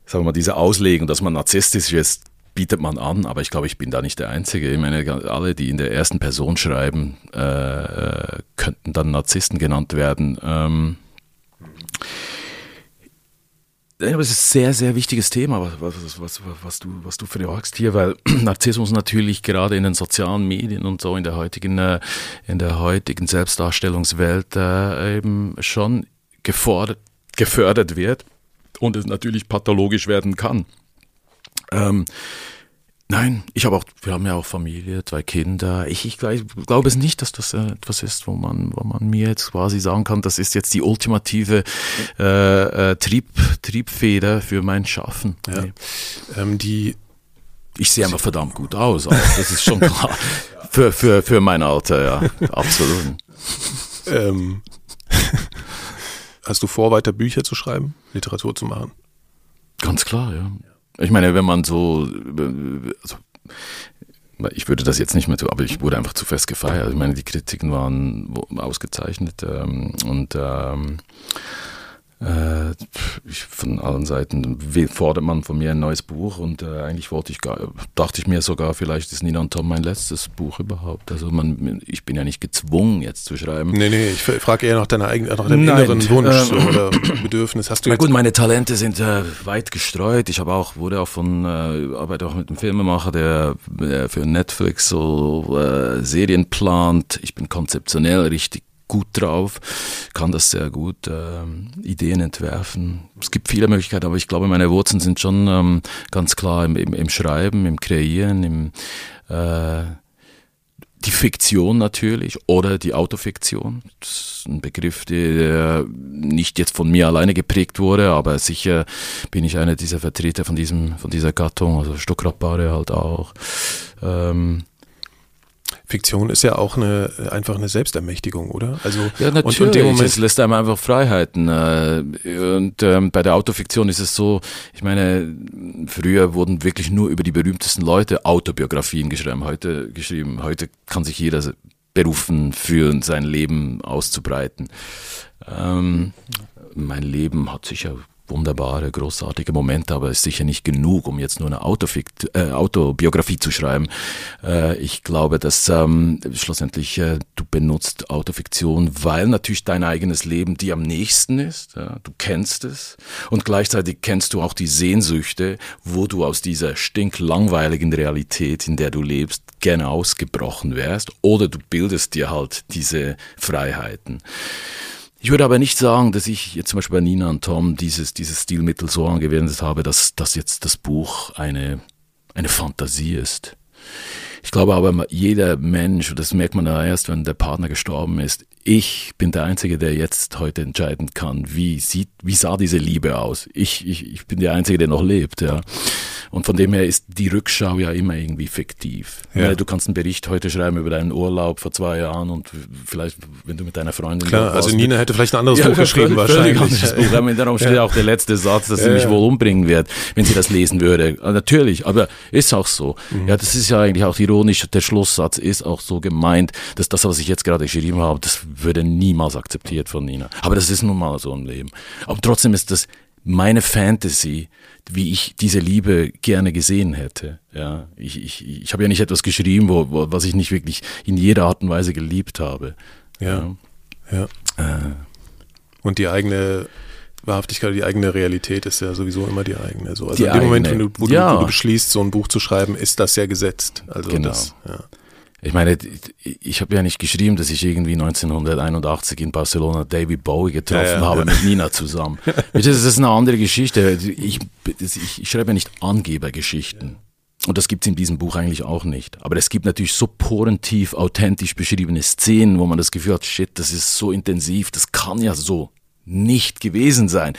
sagen wir mal, diese Auslegung, dass man narzisstisch ist, bietet man an, aber ich glaube, ich bin da nicht der Einzige. Ich meine, alle, die in der ersten Person schreiben, äh, könnten Zeiten dann Narzissten genannt werden. Ähm, aber es ist ein sehr, sehr wichtiges Thema, was, was, was, was, du, was du fragst hier, weil Narzissmus natürlich gerade in den sozialen Medien und so in der heutigen, äh, in der heutigen Selbstdarstellungswelt äh, eben schon gefordert, gefördert wird und es natürlich pathologisch werden kann. Ähm, Nein, ich habe auch, wir haben ja auch Familie, zwei Kinder. Ich, ich, ich glaube es nicht, dass das äh, etwas ist, wo man, wo man mir jetzt quasi sagen kann, das ist jetzt die ultimative äh, äh, Trieb, Triebfeder für mein Schaffen.
Ja. Nee. Ähm, die
ich sehe einfach verdammt gut aus, auch. das ist schon klar. für, für, für mein Alter, ja, absolut.
Ähm, hast du vor, weiter Bücher zu schreiben, Literatur zu machen?
Ganz klar, ja. Ich meine, wenn man so, also, ich würde das jetzt nicht mehr tun, aber ich wurde einfach zu fest gefeiert. Ich meine, die Kritiken waren ausgezeichnet ähm, und ähm, äh, ich, von allen Seiten fordert man von mir ein neues Buch und äh, eigentlich wollte ich gar, dachte ich mir sogar, vielleicht ist Nina und Tom mein letztes Buch überhaupt. Also man, ich bin ja nicht gezwungen, jetzt zu schreiben.
Nee, nee, ich frage eher nach deiner eigenen, nach deinem Nein, inneren Wunsch äh, oder Bedürfnis. Hast du
na gut, meine Talente sind äh, weit gestreut. Ich habe auch, wurde auch von, äh, arbeite auch mit einem Filmemacher, der, der für Netflix so äh, Serien plant. Ich bin konzeptionell richtig gut drauf, kann das sehr gut, äh, Ideen entwerfen. Es gibt viele Möglichkeiten, aber ich glaube, meine Wurzeln sind schon ähm, ganz klar im, im, im, Schreiben, im Kreieren, im äh, die Fiktion natürlich oder die Autofiktion. Das ist ein Begriff, der nicht jetzt von mir alleine geprägt wurde, aber sicher bin ich einer dieser Vertreter von diesem, von dieser Gattung, also Stuckrad-Bare halt auch. Ähm,
Fiktion ist ja auch eine, einfach eine Selbstermächtigung, oder?
Also, ja, natürlich. Und, und Moment es lässt einem einfach Freiheiten. Äh, und ähm, bei der Autofiktion ist es so, ich meine, früher wurden wirklich nur über die berühmtesten Leute Autobiografien geschrieben. Heute geschrieben. Heute kann sich jeder berufen fühlen, sein Leben auszubreiten. Ähm, mein Leben hat sicher wunderbare, großartige Momente, aber ist sicher nicht genug, um jetzt nur eine Autofikt, äh, Autobiografie zu schreiben. Äh, ich glaube, dass ähm, schlussendlich äh, du benutzt Autofiktion, weil natürlich dein eigenes Leben dir am nächsten ist. Ja? Du kennst es und gleichzeitig kennst du auch die Sehnsüchte, wo du aus dieser stinklangweiligen Realität, in der du lebst, gerne ausgebrochen wärst oder du bildest dir halt diese Freiheiten. Ich würde aber nicht sagen, dass ich jetzt zum Beispiel bei Nina und Tom dieses, dieses Stilmittel so angewendet habe, dass, dass jetzt das Buch eine, eine Fantasie ist. Ich glaube aber, jeder Mensch, und das merkt man ja erst, wenn der Partner gestorben ist, ich bin der Einzige, der jetzt heute entscheiden kann, wie sieht, wie sah diese Liebe aus. Ich, ich, ich bin der Einzige, der noch lebt, ja. Und von dem her ist die Rückschau ja immer irgendwie fiktiv. Ja. Du kannst einen Bericht heute schreiben über deinen Urlaub vor zwei Jahren und vielleicht, wenn du mit deiner Freundin.
Klar, also Nina hätte vielleicht ein anderes ja, Buch geschrieben, wahrscheinlich.
Buch. Darum steht ja auch der letzte Satz, dass sie mich wohl umbringen wird, wenn sie das lesen würde. Natürlich, aber ist auch so. Mhm. Ja, das ist ja eigentlich auch ironisch. Der Schlusssatz ist auch so gemeint, dass das, was ich jetzt gerade geschrieben habe, das würde niemals akzeptiert von Nina. Aber das ist nun mal so im Leben. Aber trotzdem ist das meine Fantasy, wie ich diese Liebe gerne gesehen hätte. Ja, ich, ich, ich habe ja nicht etwas geschrieben, wo, wo, was ich nicht wirklich in jeder Art und Weise geliebt habe.
Ja. Ja. Äh. Und die eigene Wahrhaftigkeit, die eigene Realität ist ja sowieso immer die eigene. Also, also in dem eigene, Moment, wenn du, wo, ja. du, wo, du, beschließt, so ein Buch zu schreiben, ist das ja gesetzt. Also
genau.
Das, ja.
Ich meine, ich habe ja nicht geschrieben, dass ich irgendwie 1981 in Barcelona David Bowie getroffen ja, ja, habe ja. mit Nina zusammen. das ist eine andere Geschichte. Ich, ich, ich schreibe ja nicht Angebergeschichten. Und das gibt's in diesem Buch eigentlich auch nicht. Aber es gibt natürlich so porentief, authentisch beschriebene Szenen, wo man das Gefühl hat, shit, das ist so intensiv, das kann ja so nicht gewesen sein.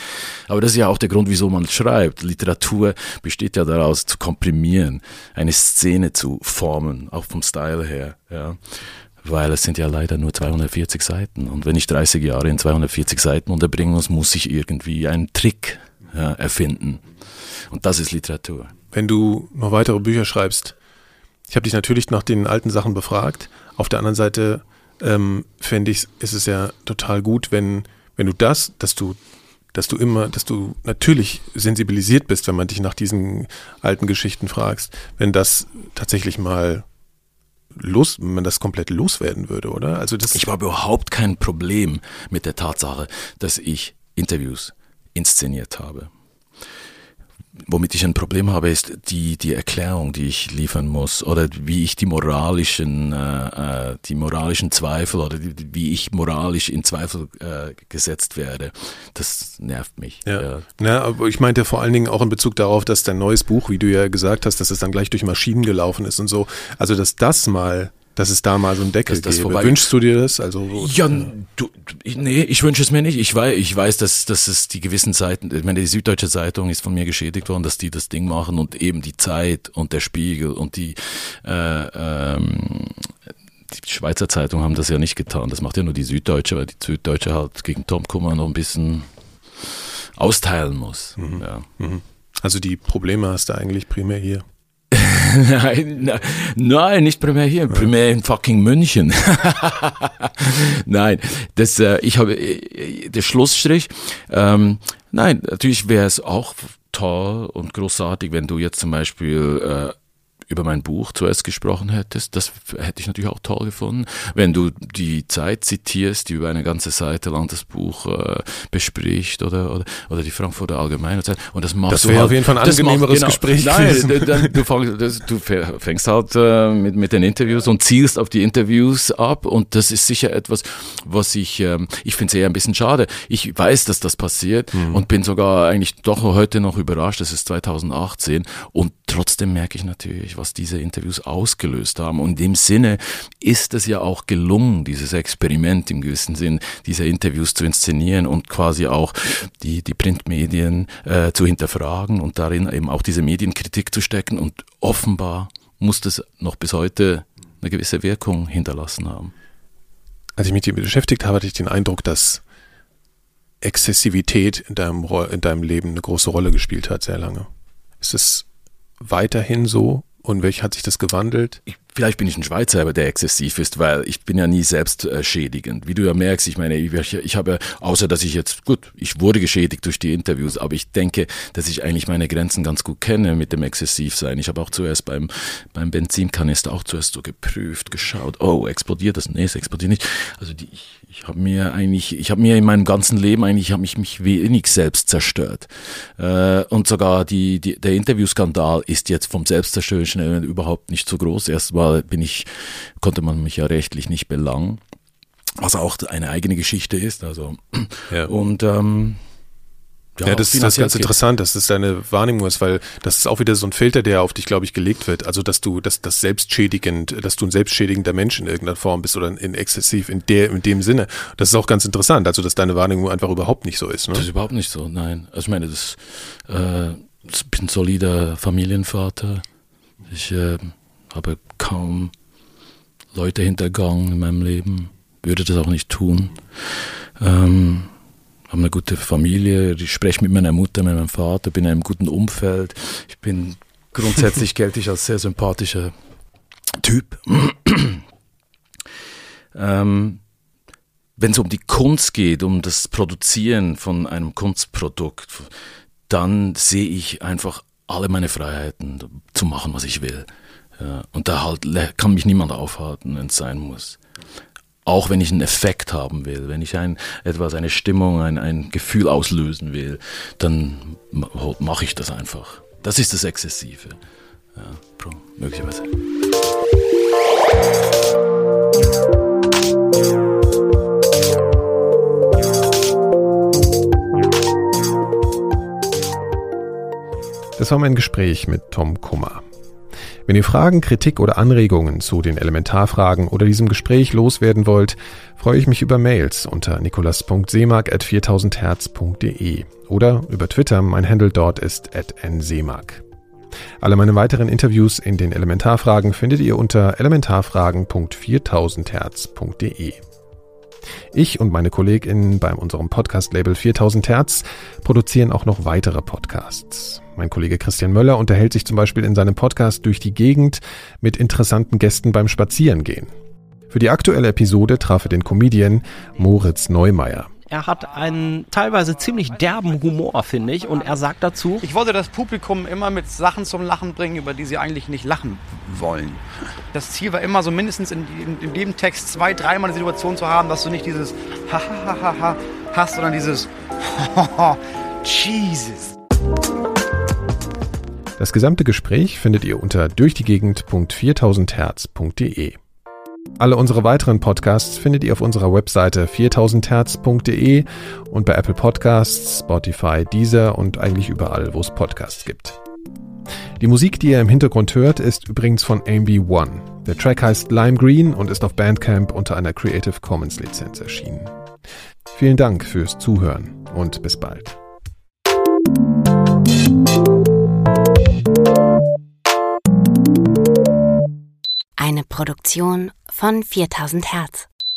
Aber das ist ja auch der Grund, wieso man schreibt. Literatur besteht ja daraus, zu komprimieren, eine Szene zu formen, auch vom Style her. Ja. Weil es sind ja leider nur 240 Seiten. Und wenn ich 30 Jahre in 240 Seiten unterbringen muss, muss ich irgendwie einen Trick ja, erfinden. Und das ist Literatur.
Wenn du noch weitere Bücher schreibst, ich habe dich natürlich nach den alten Sachen befragt. Auf der anderen Seite ähm, fände ich, ist es ja total gut, wenn wenn du das, dass du, dass du immer, dass du natürlich sensibilisiert bist, wenn man dich nach diesen alten Geschichten fragst, wenn das tatsächlich mal los, man das komplett loswerden würde, oder?
Also das ich habe überhaupt kein Problem mit der Tatsache, dass ich Interviews inszeniert habe. Womit ich ein Problem habe, ist die, die Erklärung, die ich liefern muss oder wie ich die moralischen, äh, äh die moralischen Zweifel oder die, wie ich moralisch in Zweifel äh, gesetzt werde. Das nervt mich.
Ja. ja. ja, aber ich meinte vor allen Dingen auch in Bezug darauf, dass dein neues Buch, wie du ja gesagt hast, dass es dann gleich durch Maschinen gelaufen ist und so. Also, dass das mal dass es da mal so ein Deckel das, das Wünschst du dir das? Also
ja, du, nee, ich wünsche es mir nicht. Ich weiß, ich weiß, dass, dass es die gewissen Seiten, ich meine, die Süddeutsche Zeitung ist von mir geschädigt worden, dass die das Ding machen und eben die Zeit und der Spiegel und die äh, ähm, die Schweizer Zeitung haben das ja nicht getan. Das macht ja nur die Süddeutsche, weil die Süddeutsche halt gegen Tom Kummer noch ein bisschen austeilen muss. Mhm. Ja.
Mhm. Also die Probleme hast du eigentlich primär hier.
nein, nein, nicht primär hier, primär in fucking München. nein, das, äh, ich habe, äh, der Schlussstrich, ähm, nein, natürlich wäre es auch toll und großartig, wenn du jetzt zum Beispiel äh, über mein Buch zuerst gesprochen hättest, das hätte ich natürlich auch toll gefunden. Wenn du die Zeit zitierst, die über eine ganze Seite lang das Buch äh, bespricht oder, oder, oder die Frankfurter Allgemeine Zeit. Und das machst
das wäre halt, auf jeden Fall ein angenehmeres genau, Gespräch.
Nein, dann, du, fängst, du fängst halt äh, mit, mit den Interviews und zielst auf die Interviews ab und das ist sicher etwas, was ich, ähm, ich finde es eher ein bisschen schade. Ich weiß, dass das passiert mhm. und bin sogar eigentlich doch heute noch überrascht, es ist 2018 und trotzdem merke ich natürlich, was diese Interviews ausgelöst haben. Und in dem Sinne ist es ja auch gelungen, dieses Experiment im gewissen Sinn, diese Interviews zu inszenieren und quasi auch die, die Printmedien äh, zu hinterfragen und darin eben auch diese Medienkritik zu stecken. Und offenbar muss das noch bis heute eine gewisse Wirkung hinterlassen haben.
Als ich mich damit beschäftigt habe, hatte ich den Eindruck, dass Exzessivität in deinem, in deinem Leben eine große Rolle gespielt hat, sehr lange. Ist es weiterhin so? Und welch hat sich das gewandelt?
Ich, vielleicht bin ich ein Schweizer, aber der exzessiv ist, weil ich bin ja nie selbst äh, schädigend. Wie du ja merkst, ich meine, ich, ich habe, außer dass ich jetzt, gut, ich wurde geschädigt durch die Interviews, aber ich denke, dass ich eigentlich meine Grenzen ganz gut kenne mit dem Exzessivsein. Ich habe auch zuerst beim, beim Benzinkanister auch zuerst so geprüft, geschaut, oh, explodiert das? Nee, es explodiert nicht. Also die, ich, ich habe mir eigentlich, ich habe mir in meinem ganzen Leben eigentlich, habe ich mich wenig selbst zerstört. Äh, und sogar die, die, der Interviewskandal ist jetzt vom selbstzerstörerischen überhaupt nicht so groß. Erstmal bin ich, konnte man mich ja rechtlich nicht belangen, was auch eine eigene Geschichte ist. Also ja. und ähm,
ja, ja das, ist das ganz interessant, dass das deine Wahrnehmung ist, weil das ist auch wieder so ein Filter, der auf dich, glaube ich, gelegt wird. Also, dass du, dass das selbstschädigend, dass du ein selbstschädigender Mensch in irgendeiner Form bist oder in exzessiv in der, in dem Sinne. Das ist auch ganz interessant, also, dass deine Wahrnehmung einfach überhaupt nicht so ist. Ne?
Das ist überhaupt nicht so, nein. Also, ich meine, das, äh, ich bin solider Familienvater. Ich äh, habe kaum Leute hintergangen in meinem Leben, würde das auch nicht tun. Ähm, habe eine gute Familie, ich spreche mit meiner Mutter, mit meinem Vater, bin in einem guten Umfeld. Ich bin grundsätzlich gelte ich als sehr sympathischer Typ. ähm, Wenn es um die Kunst geht, um das Produzieren von einem Kunstprodukt, dann sehe ich einfach alle meine Freiheiten zu machen, was ich will. Ja, und da halt kann mich niemand aufhalten, wenn es sein muss auch wenn ich einen Effekt haben will, wenn ich ein, etwas, eine Stimmung, ein, ein Gefühl auslösen will, dann mache ich das einfach. Das ist das Exzessive. Ja, möglicherweise.
Das war mein Gespräch mit Tom Kummer. Wenn ihr Fragen, Kritik oder Anregungen zu den Elementarfragen oder diesem Gespräch loswerden wollt, freue ich mich über Mails unter nikolas.seemark.4000herz.de oder über Twitter, mein Handle dort ist nseemark. Alle meine weiteren Interviews in den Elementarfragen findet ihr unter elementarfragen.4000herz.de. Ich und meine KollegInnen bei unserem Podcast-Label 4000 Hertz produzieren auch noch weitere Podcasts. Mein Kollege Christian Möller unterhält sich zum Beispiel in seinem Podcast durch die Gegend mit interessanten Gästen beim Spazierengehen. Für die aktuelle Episode traf er den Comedian Moritz Neumeier.
Er hat einen teilweise ziemlich derben Humor, finde ich. Und er sagt dazu,
ich wollte das Publikum immer mit Sachen zum Lachen bringen, über die sie eigentlich nicht lachen wollen. Das Ziel war immer so mindestens in, in, in dem Text zwei, dreimal eine Situation zu haben, dass du nicht dieses ha ha ha ha hast, sondern dieses Jesus.
Das gesamte Gespräch findet ihr unter durchdiegegend.4000herz.de. Alle unsere weiteren Podcasts findet ihr auf unserer Webseite 4000herz.de und bei Apple Podcasts, Spotify, Deezer und eigentlich überall, wo es Podcasts gibt. Die Musik, die ihr im Hintergrund hört, ist übrigens von AMV One. Der Track heißt Lime Green und ist auf Bandcamp unter einer Creative Commons Lizenz erschienen. Vielen Dank fürs Zuhören und bis bald.
Eine Produktion von 4000 Hertz.